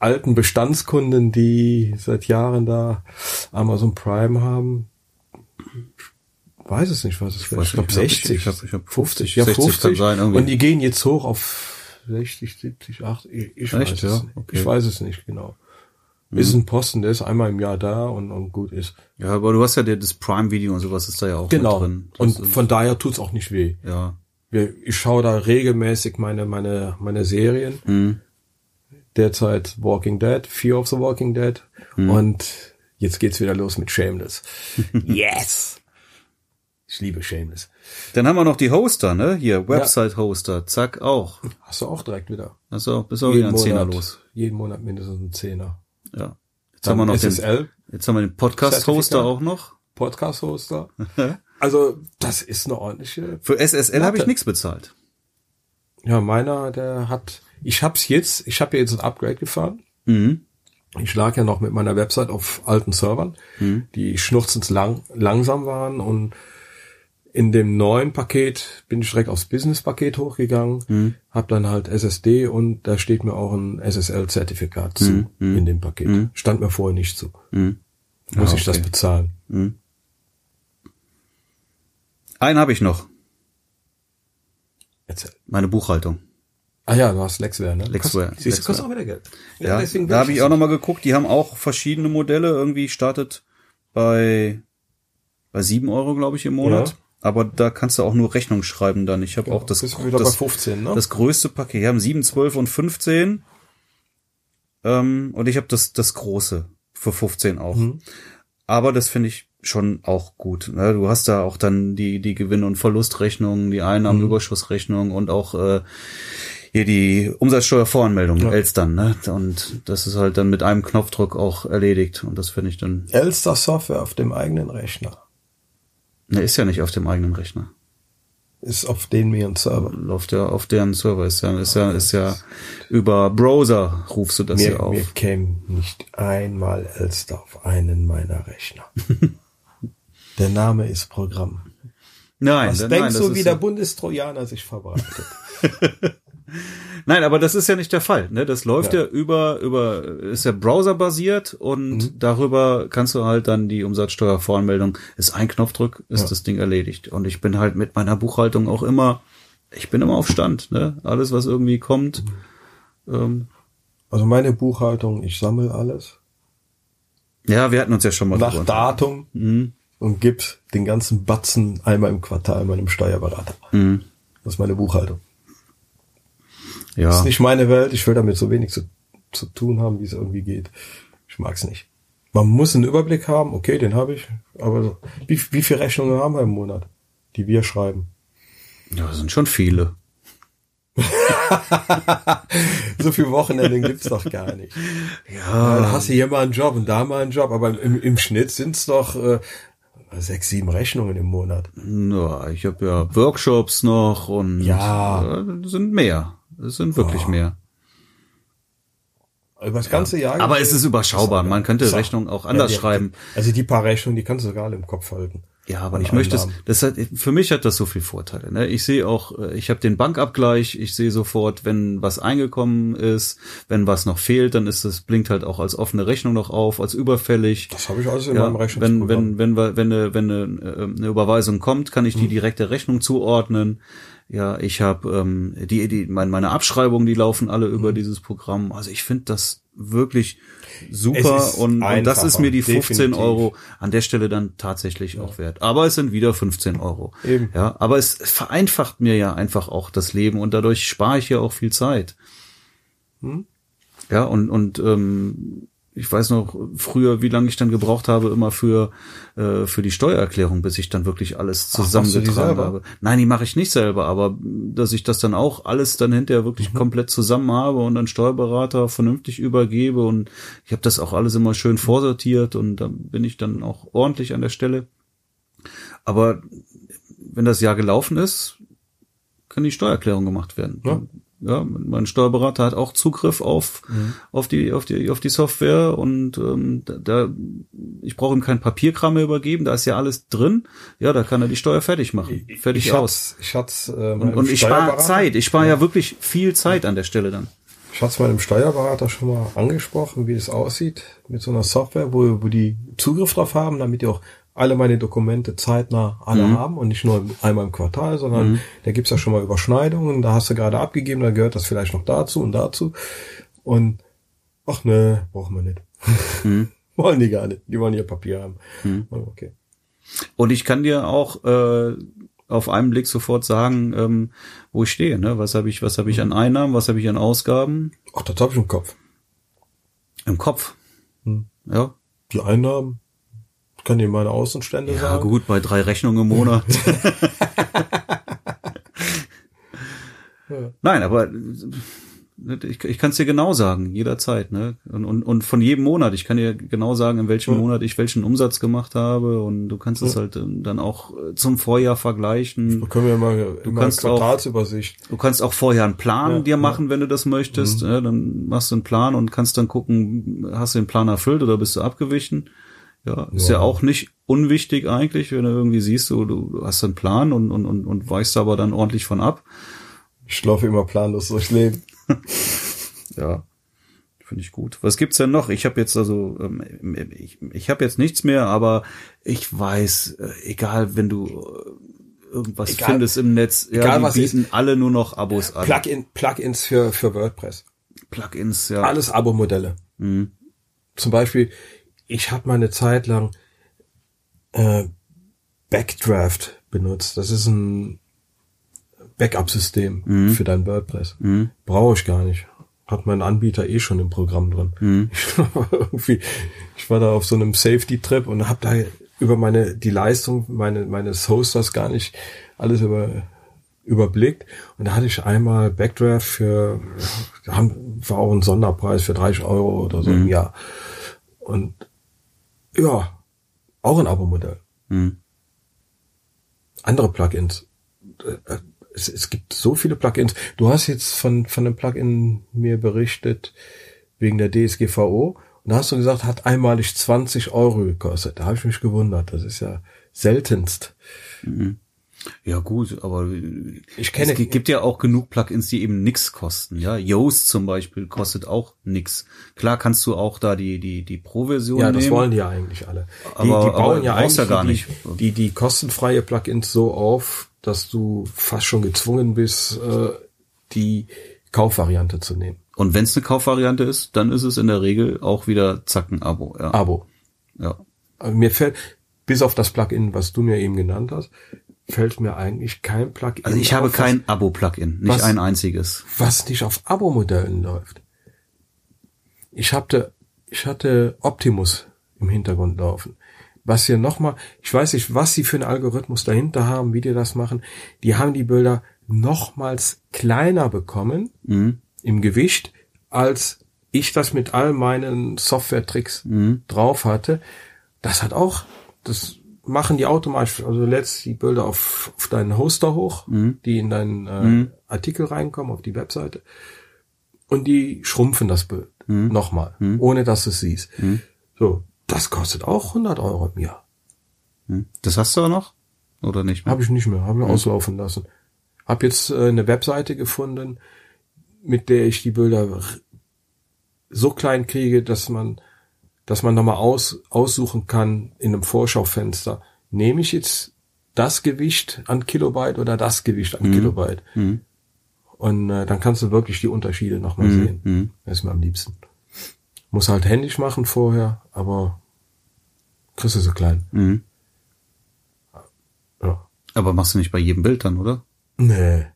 alten Bestandskunden, die seit Jahren da Amazon Prime haben weiß es nicht, was es wäre. Ich, ich glaube 60. Ich habe ich hab 50. Ja, 60 50. Sein, irgendwie. Und die gehen jetzt hoch auf 60, 70, 80. Ich, ich weiß es ja? Okay. Ich weiß es nicht genau. Mhm. Ist ein Posten, der ist einmal im Jahr da und, und gut ist. Ja, aber du hast ja das Prime-Video und sowas ist da ja auch genau. drin. Das und von daher tut's auch nicht weh. Ja. Ich schaue da regelmäßig meine, meine, meine Serien. Mhm. Derzeit Walking Dead, Fear of the Walking Dead. Mhm. Und jetzt geht's wieder los mit Shameless. yes! Ich liebe Shameless. Dann haben wir noch die Hoster, ne? Hier, Website-Hoster. Zack, auch. Hast du auch direkt wieder. Achso, bist auch wieder ein Zehner los. Jeden Monat mindestens ein Zehner. Ja. Jetzt Dann haben wir noch SSL. Den, jetzt haben wir den Podcast-Hoster auch noch. Podcast-Hoster. also, das ist eine ordentliche. Für SSL habe ich nichts bezahlt. Ja, meiner, der hat, ich hab's jetzt, ich habe jetzt ein Upgrade gefahren. Mhm. Ich lag ja noch mit meiner Website auf alten Servern, mhm. die schnurzend lang, langsam waren und in dem neuen Paket bin ich direkt aufs Business-Paket hochgegangen, mhm. habe dann halt SSD und da steht mir auch ein SSL-Zertifikat zu mhm. in dem Paket. Mhm. Stand mir vorher nicht zu. Mhm. Muss ah, ich das bezahlen? Mhm. Einen habe ich noch. Erzähl. Meine Buchhaltung. Ah ja, du hast Lexware, ne? Lexware. Kost, siehst du, kostet auch wieder Geld. Ja, ja da habe ich auch nochmal geguckt, die haben auch verschiedene Modelle. Irgendwie startet bei bei sieben Euro, glaube ich, im Monat. Ja. Aber da kannst du auch nur Rechnung schreiben dann. Ich habe ja, auch das, das, das, 15, ne? das größte Paket. Wir haben 7, 12 und 15. Ähm, und ich habe das, das große für 15 auch. Mhm. Aber das finde ich schon auch gut. Ne? Du hast da auch dann die, die Gewinn- und Verlustrechnungen, die Einnahmenüberschussrechnung und auch äh, hier die Umsatzsteuervoranmeldung, ja. Elstern, ne? Und das ist halt dann mit einem Knopfdruck auch erledigt. Und das finde ich dann. Elster Software auf dem eigenen Rechner. Ne, ist ja nicht auf dem eigenen Rechner. Ist auf den mir Server. Läuft ja auf deren Server. Ist ja, ist ja, ist ja über Browser rufst du das mir, ja auf. Mir käme nicht einmal Elster auf einen meiner Rechner. der Name ist Programm. Nein, Was nein, denkst du, wie der Bundestrojaner sich verbreitet? Nein, aber das ist ja nicht der Fall. Ne? Das läuft ja, ja über, über, ist ja browserbasiert und mhm. darüber kannst du halt dann die Umsatzsteuervoranmeldung, ist ein Knopfdruck, ist ja. das Ding erledigt. Und ich bin halt mit meiner Buchhaltung auch immer, ich bin immer auf Stand. Ne? Alles, was irgendwie kommt. Mhm. Ähm, also meine Buchhaltung, ich sammle alles. Ja, wir hatten uns ja schon mal nach Datum mhm. und gib den ganzen Batzen einmal im Quartal meinem Steuerberater. Mhm. Das ist meine Buchhaltung. Ja. Das ist nicht meine Welt. Ich will damit so wenig zu, zu tun haben, wie es irgendwie geht. Ich mag's nicht. Man muss einen Überblick haben. Okay, den habe ich. Aber wie, wie viele Rechnungen haben wir im Monat, die wir schreiben? Ja, das sind schon viele. so viele Wochenenden gibt's doch gar nicht. Ja. Dann hast du hier mal einen Job und da mal einen Job, aber im, im Schnitt sind's doch äh, sechs, sieben Rechnungen im Monat. Ja, ich habe ja Workshops noch und ja, äh, sind mehr. Es sind wirklich oh. mehr. Über das ganze ja. Jahr. Aber es ist überschaubar. Man könnte so. Rechnungen auch anders ja, die, schreiben. Also die paar Rechnungen, die kannst du sogar alle im Kopf halten. Ja, aber ich möchte es, das hat, für mich hat das so viel Vorteile. Ne? Ich sehe auch, äh, ich habe den Bankabgleich, ich sehe sofort, wenn was eingekommen ist, wenn was noch fehlt, dann ist das, blinkt halt auch als offene Rechnung noch auf, als überfällig. Das habe ich alles in ja, meinem Rechnungsprogramm. Wenn, wenn, wenn, wenn, eine, wenn eine, äh, eine Überweisung kommt, kann ich die hm. direkte Rechnung zuordnen. Ja, ich habe ähm, die, die meine, meine Abschreibungen, die laufen alle über mhm. dieses Programm. Also ich finde das wirklich super und, und das ist mir die 15 definitiv. Euro an der Stelle dann tatsächlich ja. auch wert. Aber es sind wieder 15 Euro. Eben. Ja, aber es vereinfacht mir ja einfach auch das Leben und dadurch spare ich ja auch viel Zeit. Hm? Ja, und, und ähm, ich weiß noch früher, wie lange ich dann gebraucht habe immer für äh, für die Steuererklärung, bis ich dann wirklich alles zusammengetragen habe. Nein, die mache ich nicht selber, aber dass ich das dann auch alles dann hinterher wirklich mhm. komplett zusammen habe und an Steuerberater vernünftig übergebe und ich habe das auch alles immer schön vorsortiert und dann bin ich dann auch ordentlich an der Stelle. Aber wenn das Jahr gelaufen ist, kann die Steuererklärung gemacht werden. Ja. Ja, mein Steuerberater hat auch Zugriff auf mhm. auf die auf die auf die Software und ähm, da ich brauche ihm kein Papierkram mehr übergeben, da ist ja alles drin. Ja, da kann er die Steuer fertig machen, fertig ich aus. Hat's, ich hat's, äh, und, und ich spare Zeit, ich spare ja. ja wirklich viel Zeit an der Stelle dann. Ich hatte es meinem Steuerberater schon mal angesprochen, wie das aussieht mit so einer Software, wo, wo die Zugriff drauf haben, damit die auch alle meine Dokumente zeitnah alle mhm. haben und nicht nur einmal im Quartal, sondern mhm. da gibt's ja schon mal Überschneidungen, da hast du gerade abgegeben, da gehört das vielleicht noch dazu und dazu. Und ach ne, brauchen wir nicht. Mhm. wollen die gar nicht. Die wollen ihr Papier haben. Mhm. Okay. Und ich kann dir auch äh, auf einen Blick sofort sagen, ähm, wo ich stehe. Ne? Was habe ich, was habe ich an Einnahmen, was habe ich an Ausgaben? Ach, das habe ich im Kopf. Im Kopf. Hm. Ja. Die Einnahmen, kann dir meine Außenstände ja, sagen. Ja, gut, bei drei Rechnungen im Monat. ja. Nein, aber ich, ich kann es dir genau sagen, jederzeit, ne? Und, und, und von jedem Monat. Ich kann dir genau sagen, in welchem ja. Monat ich welchen Umsatz gemacht habe und du kannst es halt ähm, dann auch äh, zum Vorjahr vergleichen. Da können wir mal du kannst. Auch, du kannst auch vorher einen Plan ja, dir machen, wenn du das möchtest. Mhm. Ja, dann machst du einen Plan und kannst dann gucken, hast du den Plan erfüllt oder bist du abgewichen. Ja, ist ja. ja auch nicht unwichtig eigentlich, wenn du irgendwie siehst, du, du hast einen Plan und, und, und, und weichst aber dann ordentlich von ab. Ich laufe immer planlos durchs Leben. ja, finde ich gut. Was gibt's denn noch? Ich habe jetzt also, ähm, ich, ich habe jetzt nichts mehr, aber ich weiß, äh, egal, wenn du äh, irgendwas egal, findest im Netz, ja, egal, die bieten ist, alle nur noch Abos an. Plugin, Plugins für für WordPress. Plugins, ja. Alles Abo-Modelle. Mhm. Zum Beispiel ich habe mal eine Zeit lang äh, Backdraft benutzt. Das ist ein Backup-System mhm. für dein WordPress. Mhm. Brauche ich gar nicht. Hat mein Anbieter eh schon im Programm drin. Mhm. Ich, ich war da auf so einem Safety-Trip und habe da über meine die Leistung meine, meines Hosters gar nicht alles über überblickt und da hatte ich einmal Backdraft für haben, war auch ein Sonderpreis für 30 Euro oder so im mhm. Jahr und ja, auch ein Abo-Modell. Hm. Andere Plugins. Äh, äh, es, es, gibt so viele Plugins. Du hast jetzt von, von einem Plugin mir berichtet, wegen der DSGVO. Und da hast du gesagt, hat einmalig 20 Euro gekostet. Da habe ich mich gewundert. Das ist ja seltenst. Mhm. Ja gut, aber ich kenne es gibt ja auch genug Plugins, die eben nix kosten. Ja, Yoast zum Beispiel kostet auch nix. Klar kannst du auch da die die die Pro-Version Ja, das nehmen, wollen die ja eigentlich alle. Die, aber, die bauen ja eigentlich ja gar die, nicht. Die, die kostenfreie Plugins so auf, dass du fast schon gezwungen bist, äh, die Kaufvariante zu nehmen. Und wenn es eine Kaufvariante ist, dann ist es in der Regel auch wieder zack ein Abo. Ja. Abo. Ja. Mir fällt bis auf das Plugin, was du mir eben genannt hast, fällt mir eigentlich kein Plugin. Also ich habe kein Abo-Plugin, nicht was, ein einziges. Was nicht auf Abo-Modellen läuft. Ich hatte, ich hatte Optimus im Hintergrund laufen. Was hier nochmal, ich weiß nicht, was sie für einen Algorithmus dahinter haben, wie die das machen. Die haben die Bilder nochmals kleiner bekommen mhm. im Gewicht, als ich das mit all meinen Software-Tricks mhm. drauf hatte. Das hat auch, das machen die automatisch, also du lädst die Bilder auf, auf deinen Hoster hoch, mhm. die in deinen äh, mhm. Artikel reinkommen, auf die Webseite. Und die schrumpfen das Bild mhm. nochmal, mhm. ohne dass du es siehst. Mhm. So, das kostet auch 100 Euro im Jahr. Hm. Das hast du auch noch? Oder nicht mehr? Habe ich nicht mehr, habe ich auslaufen lassen. Hab jetzt äh, eine Webseite gefunden, mit der ich die Bilder so klein kriege, dass man, dass man nochmal aus, aussuchen kann in einem Vorschaufenster. Nehme ich jetzt das Gewicht an Kilobyte oder das Gewicht an mhm. Kilobyte? Mhm. Und äh, dann kannst du wirklich die Unterschiede nochmal mhm. sehen. Mhm. Das ist mir am liebsten. Muss halt händisch machen vorher, aber kriegst du so klein. Mhm. Ja. Aber machst du nicht bei jedem Bild dann, oder? Nee.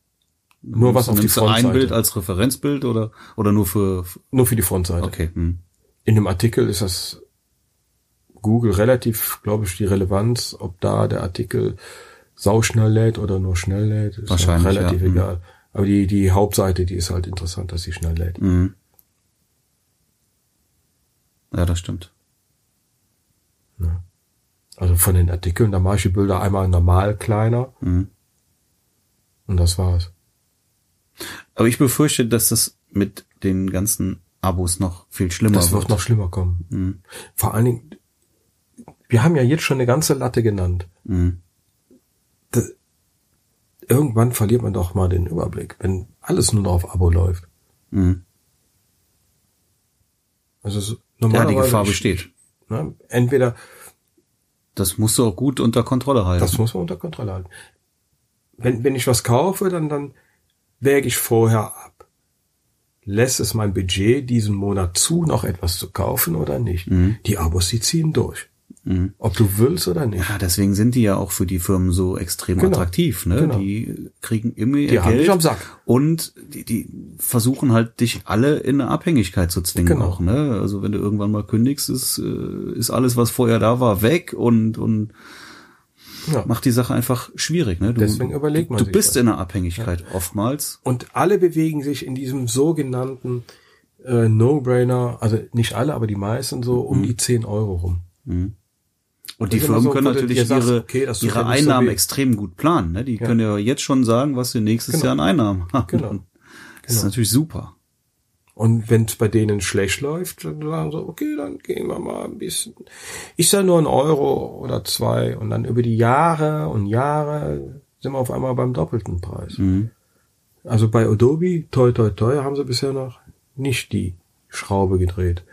Nur was auf die Frontseite. ein Bild als Referenzbild oder oder nur für nur für die Frontseite. Okay. Hm. In dem Artikel ist das Google relativ, glaube ich, die Relevanz, ob da der Artikel sauschnell lädt oder nur schnell lädt, ist Wahrscheinlich, relativ ja. Hm. egal. Aber die die Hauptseite, die ist halt interessant, dass sie schnell lädt. Mhm. Ja, das stimmt. Ja. Also von den Artikeln, da mache ich die Bilder einmal normal kleiner. Mhm. Und das war's. Aber ich befürchte, dass das mit den ganzen Abos noch viel schlimmer das wird. Wird noch schlimmer kommen. Mhm. Vor allen Dingen, wir haben ja jetzt schon eine ganze Latte genannt. Mhm. Das, irgendwann verliert man doch mal den Überblick, wenn alles nur noch auf Abo läuft. Mhm. Also normalerweise ja, die Gefahr besteht. Ne, entweder das musst du auch gut unter Kontrolle halten. Das muss man unter Kontrolle halten. Wenn, wenn ich was kaufe, dann, dann wäge ich vorher. Lässt es mein Budget diesen Monat zu, noch etwas zu kaufen oder nicht? Mhm. Die Abos, die ziehen durch. Mhm. Ob du willst oder nicht. Ja, deswegen sind die ja auch für die Firmen so extrem genau. attraktiv. Ne? Genau. Die kriegen immer ihr die Geld am Sack. und die, die versuchen halt dich alle in eine Abhängigkeit zu zwingen genau. auch. Ne? Also wenn du irgendwann mal kündigst, ist, äh, ist alles, was vorher da war, weg und und ja. macht die Sache einfach schwierig. Ne? Du, Deswegen überlegt man Du bist das. in einer Abhängigkeit ja. oftmals. Und alle bewegen sich in diesem sogenannten äh, No-Brainer, also nicht alle, aber die meisten so um mhm. die 10 Euro rum. Mhm. Und die Firmen so, können natürlich ihre, sagst, okay, ihre Einnahmen so extrem gut planen. Ne? Die ja. können ja jetzt schon sagen, was sie nächstes genau. Jahr an Einnahmen haben. Genau. Das genau. ist natürlich super. Und wenn es bei denen schlecht läuft, dann sagen sie, okay, dann gehen wir mal ein bisschen. Ich sage nur ein Euro oder zwei und dann über die Jahre und Jahre sind wir auf einmal beim doppelten Preis. Mhm. Also bei Adobe, toi toi toi, haben sie bisher noch nicht die Schraube gedreht.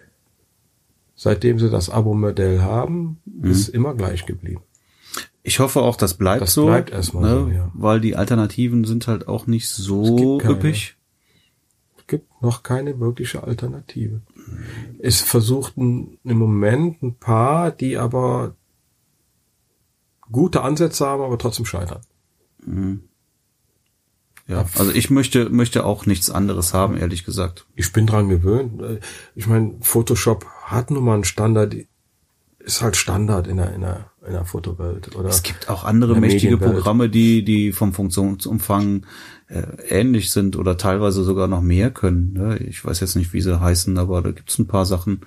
Seitdem sie das Abo-Modell haben, mhm. ist immer gleich geblieben. Ich hoffe auch, das bleibt das so. Das bleibt erstmal ne? so, ja. Weil die Alternativen sind halt auch nicht so üppig noch keine wirkliche Alternative. Es versuchten im Moment ein paar, die aber gute Ansätze haben, aber trotzdem scheitern. Mhm. Ja, also ich möchte möchte auch nichts anderes haben, ehrlich gesagt. Ich bin dran gewöhnt. Ich meine, Photoshop hat nun mal einen Standard, ist halt Standard in der in der in der Fotowelt. Oder es gibt auch andere mächtige Programme, die die vom Funktionsumfang ähnlich sind oder teilweise sogar noch mehr können. Ne? Ich weiß jetzt nicht, wie sie heißen, aber da gibt's ein paar Sachen.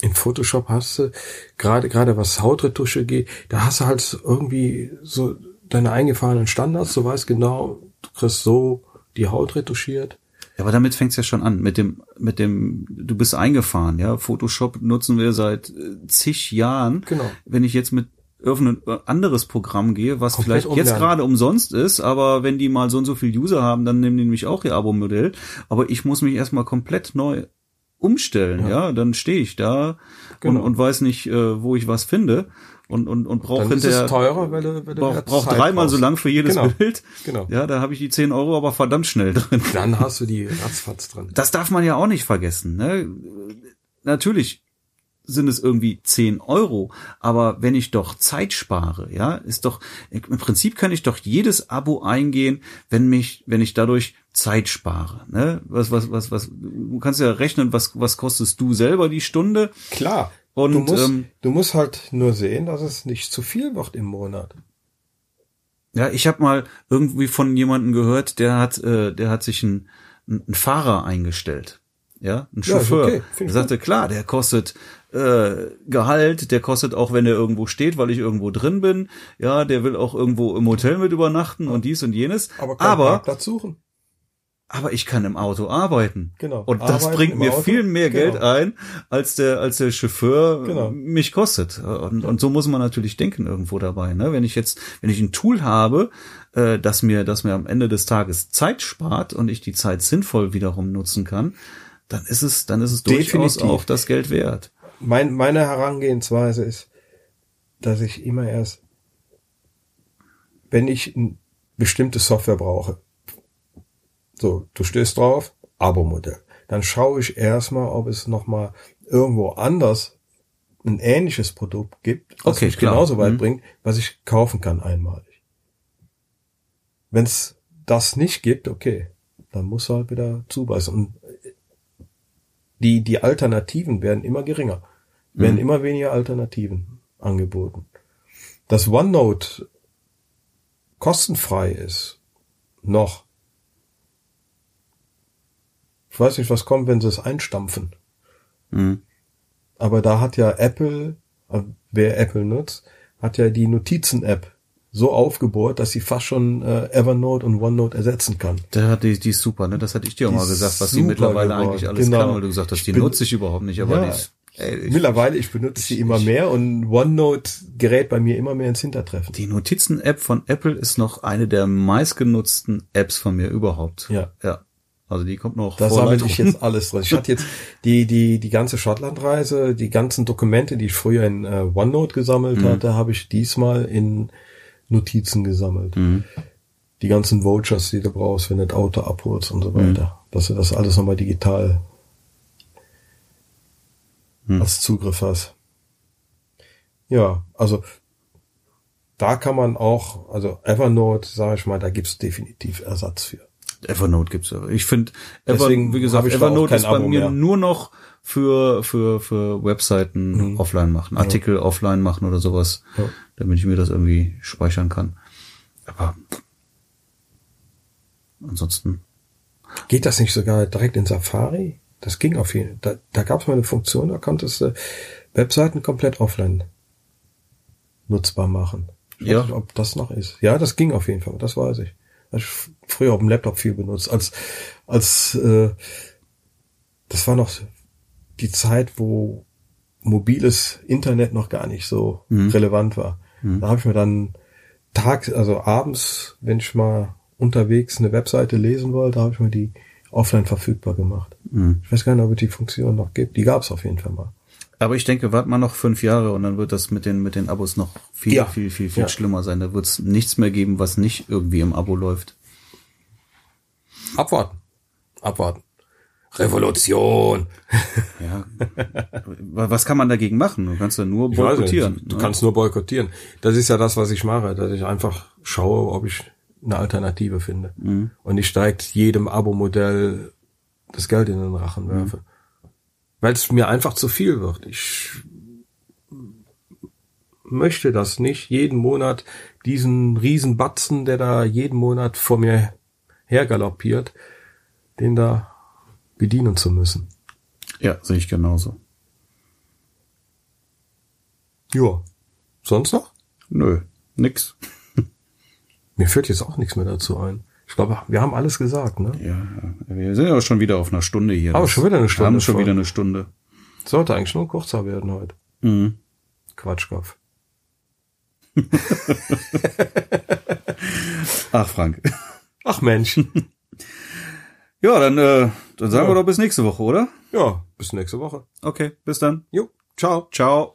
In Photoshop hast du gerade gerade was Hautretusche geht, da hast du halt irgendwie so deine eingefahrenen Standards. Du weißt genau, du kriegst so die Haut retuschiert. Ja, aber damit fängt's ja schon an mit dem mit dem du bist eingefahren, ja. Photoshop nutzen wir seit äh, zig Jahren. Genau. Wenn ich jetzt mit irgendein anderes Programm gehe, was Komplett vielleicht jetzt gerade umsonst ist, aber wenn die mal so und so viel User haben, dann nehmen die nämlich auch ihr Abo-Modell. Aber ich muss mich erstmal komplett neu umstellen, ja, ja? dann stehe ich da genau. und, und weiß nicht, äh, wo ich was finde und und und brauche hinterher teurer, weil du, weil du brauch, brauch dreimal so lang für jedes genau. Bild. Genau. Ja, da habe ich die 10 Euro aber verdammt schnell drin. Dann hast du die ratzfatz drin. Das darf man ja auch nicht vergessen. Ne? Natürlich sind es irgendwie 10 Euro. Aber wenn ich doch Zeit spare, ja, ist doch, im Prinzip kann ich doch jedes Abo eingehen, wenn mich, wenn ich dadurch Zeit spare. Ne? Was, was, was, was, du kannst ja rechnen, was, was kostest du selber die Stunde? Klar. Und du musst, ähm, du musst halt nur sehen, dass es nicht zu viel wird im Monat. Ja, ich habe mal irgendwie von jemandem gehört, der hat, äh, der hat sich einen, einen Fahrer eingestellt. Ja, ein Chauffeur. Ja, okay. Er sagte, klar, der kostet äh, Gehalt, der kostet auch, wenn er irgendwo steht, weil ich irgendwo drin bin. Ja, der will auch irgendwo im Hotel mit übernachten und dies und jenes. Aber, aber Parkplatz suchen. aber ich kann im Auto arbeiten. Genau. Und das Arbeiten bringt mir Auto. viel mehr Genau. Geld ein, als der, als der Chauffeur Genau. mich kostet. Und, und so muss man natürlich denken irgendwo dabei. Ne? Wenn ich jetzt, wenn ich ein Tool habe, äh, das mir, das mir am Ende des Tages Zeit spart und ich die Zeit sinnvoll wiederum nutzen kann, dann ist es, dann ist es durchaus Definitiv. auch das Geld wert. Mein, meine Herangehensweise ist, dass ich immer erst, wenn ich eine bestimmte Software brauche, so, du stößt drauf, Abo-Modell. Dann schaue ich erstmal, ob es nochmal irgendwo anders ein ähnliches Produkt gibt, was Okay, mich klar. genauso weit Mhm. bringt, was ich kaufen kann einmalig. Wenn es das nicht gibt, okay, dann muss halt wieder zubeißen. Und die, die Alternativen werden immer geringer, werden immer weniger Alternativen angeboten. Dass OneNote kostenfrei ist, noch. Ich weiß nicht, was kommt, wenn sie es einstampfen. Mhm. Aber da hat ja Apple, äh, wer Apple nutzt, hat ja die Notizen-App so aufgebohrt, dass sie fast schon äh, Evernote und OneNote ersetzen kann. Der hat die, die ist super, ne? Das hatte ich dir auch Die mal gesagt, was die super mittlerweile geworden. eigentlich alles Genau. kann, weil du gesagt hast, die bin- nutze ich überhaupt nicht, aber Ja. die ist, ey, Mittlerweile, ich benutze sie immer mehr und OneNote gerät bei mir immer mehr ins Hintertreffen. Die Notizen-App von Apple ist noch eine der meistgenutzten Apps von mir überhaupt. Ja. Ja. Also die kommt noch Da Lightroom. ich jetzt alles drin. Ich hatte jetzt die, die, die ganze Schottlandreise, die ganzen Dokumente, die ich früher in äh, OneNote gesammelt hatte, habe ich diesmal in Notizen gesammelt. Die ganzen Vouchers, die du brauchst, wenn du das Auto abholst und so weiter. Dass du das alles nochmal digital als Zugriff hast. Ja, also da kann man auch, also Evernote, sage ich mal, da gibt's definitiv Ersatz für. Evernote gibt's ja. Ich finde, Ever, wie gesagt, Evernote ist bei Abo mir mehr. nur noch für, für, für Webseiten Mhm. offline machen, Artikel offline machen oder sowas, Ja. damit ich mir das irgendwie speichern kann. Aber ansonsten, Geht das nicht sogar direkt in Safari? Das ging auf jeden Fall. Da, da gab es mal eine Funktion, da konntest du Webseiten komplett offline nutzbar machen. Ich Ja. weiß nicht, ob das noch ist. Ja, das ging auf jeden Fall, das weiß ich. Hab ich früher auf dem Laptop viel benutzt. Als, als äh, das war noch die Zeit, wo mobiles Internet noch gar nicht so relevant war. Da habe ich mir dann tags, also abends, wenn ich mal unterwegs eine Webseite lesen wollte, habe ich mir die offline verfügbar gemacht. Ich weiß gar nicht, ob es die Funktion noch gibt. Die gab es auf jeden Fall mal. aber ich denke, warte mal noch fünf Jahre und dann wird das mit den, mit den Abos noch viel, Ja. viel, viel, viel Ja. schlimmer sein. Da wird es nichts mehr geben, was nicht irgendwie im Abo läuft. Abwarten. Abwarten. Revolution. Ja. was kann man dagegen machen? Du kannst ja nur boykottieren. nicht. Du ne? kannst nur boykottieren. Das ist ja das, was ich mache, dass ich einfach schaue, ob ich eine Alternative finde. Und ich steigt jedem Abo-Modell das Geld in den Rachen werfe. Weil es mir einfach zu viel wird. Ich möchte das nicht, jeden Monat diesen riesen Batzen, der da jeden Monat vor mir hergaloppiert, den da bedienen zu müssen. Ja, sehe ich genauso. Ja. Sonst noch? Nö, nix. Mir fällt jetzt auch nichts mehr dazu ein. Ich glaube, wir haben alles gesagt, ne? Ja, wir sind ja schon wieder auf einer Stunde hier. Aber schon wieder eine Wir Stunde haben schon voll. wieder eine Stunde. Sollte eigentlich nur kurzer werden heute. Mhm. Quatschkopf. Ach, Frank. Ach Mensch. Ja, dann, äh, dann sagen Ja. wir doch bis nächste Woche, oder? ja, bis nächste Woche. Okay, bis dann. Jo, ciao. Ciao.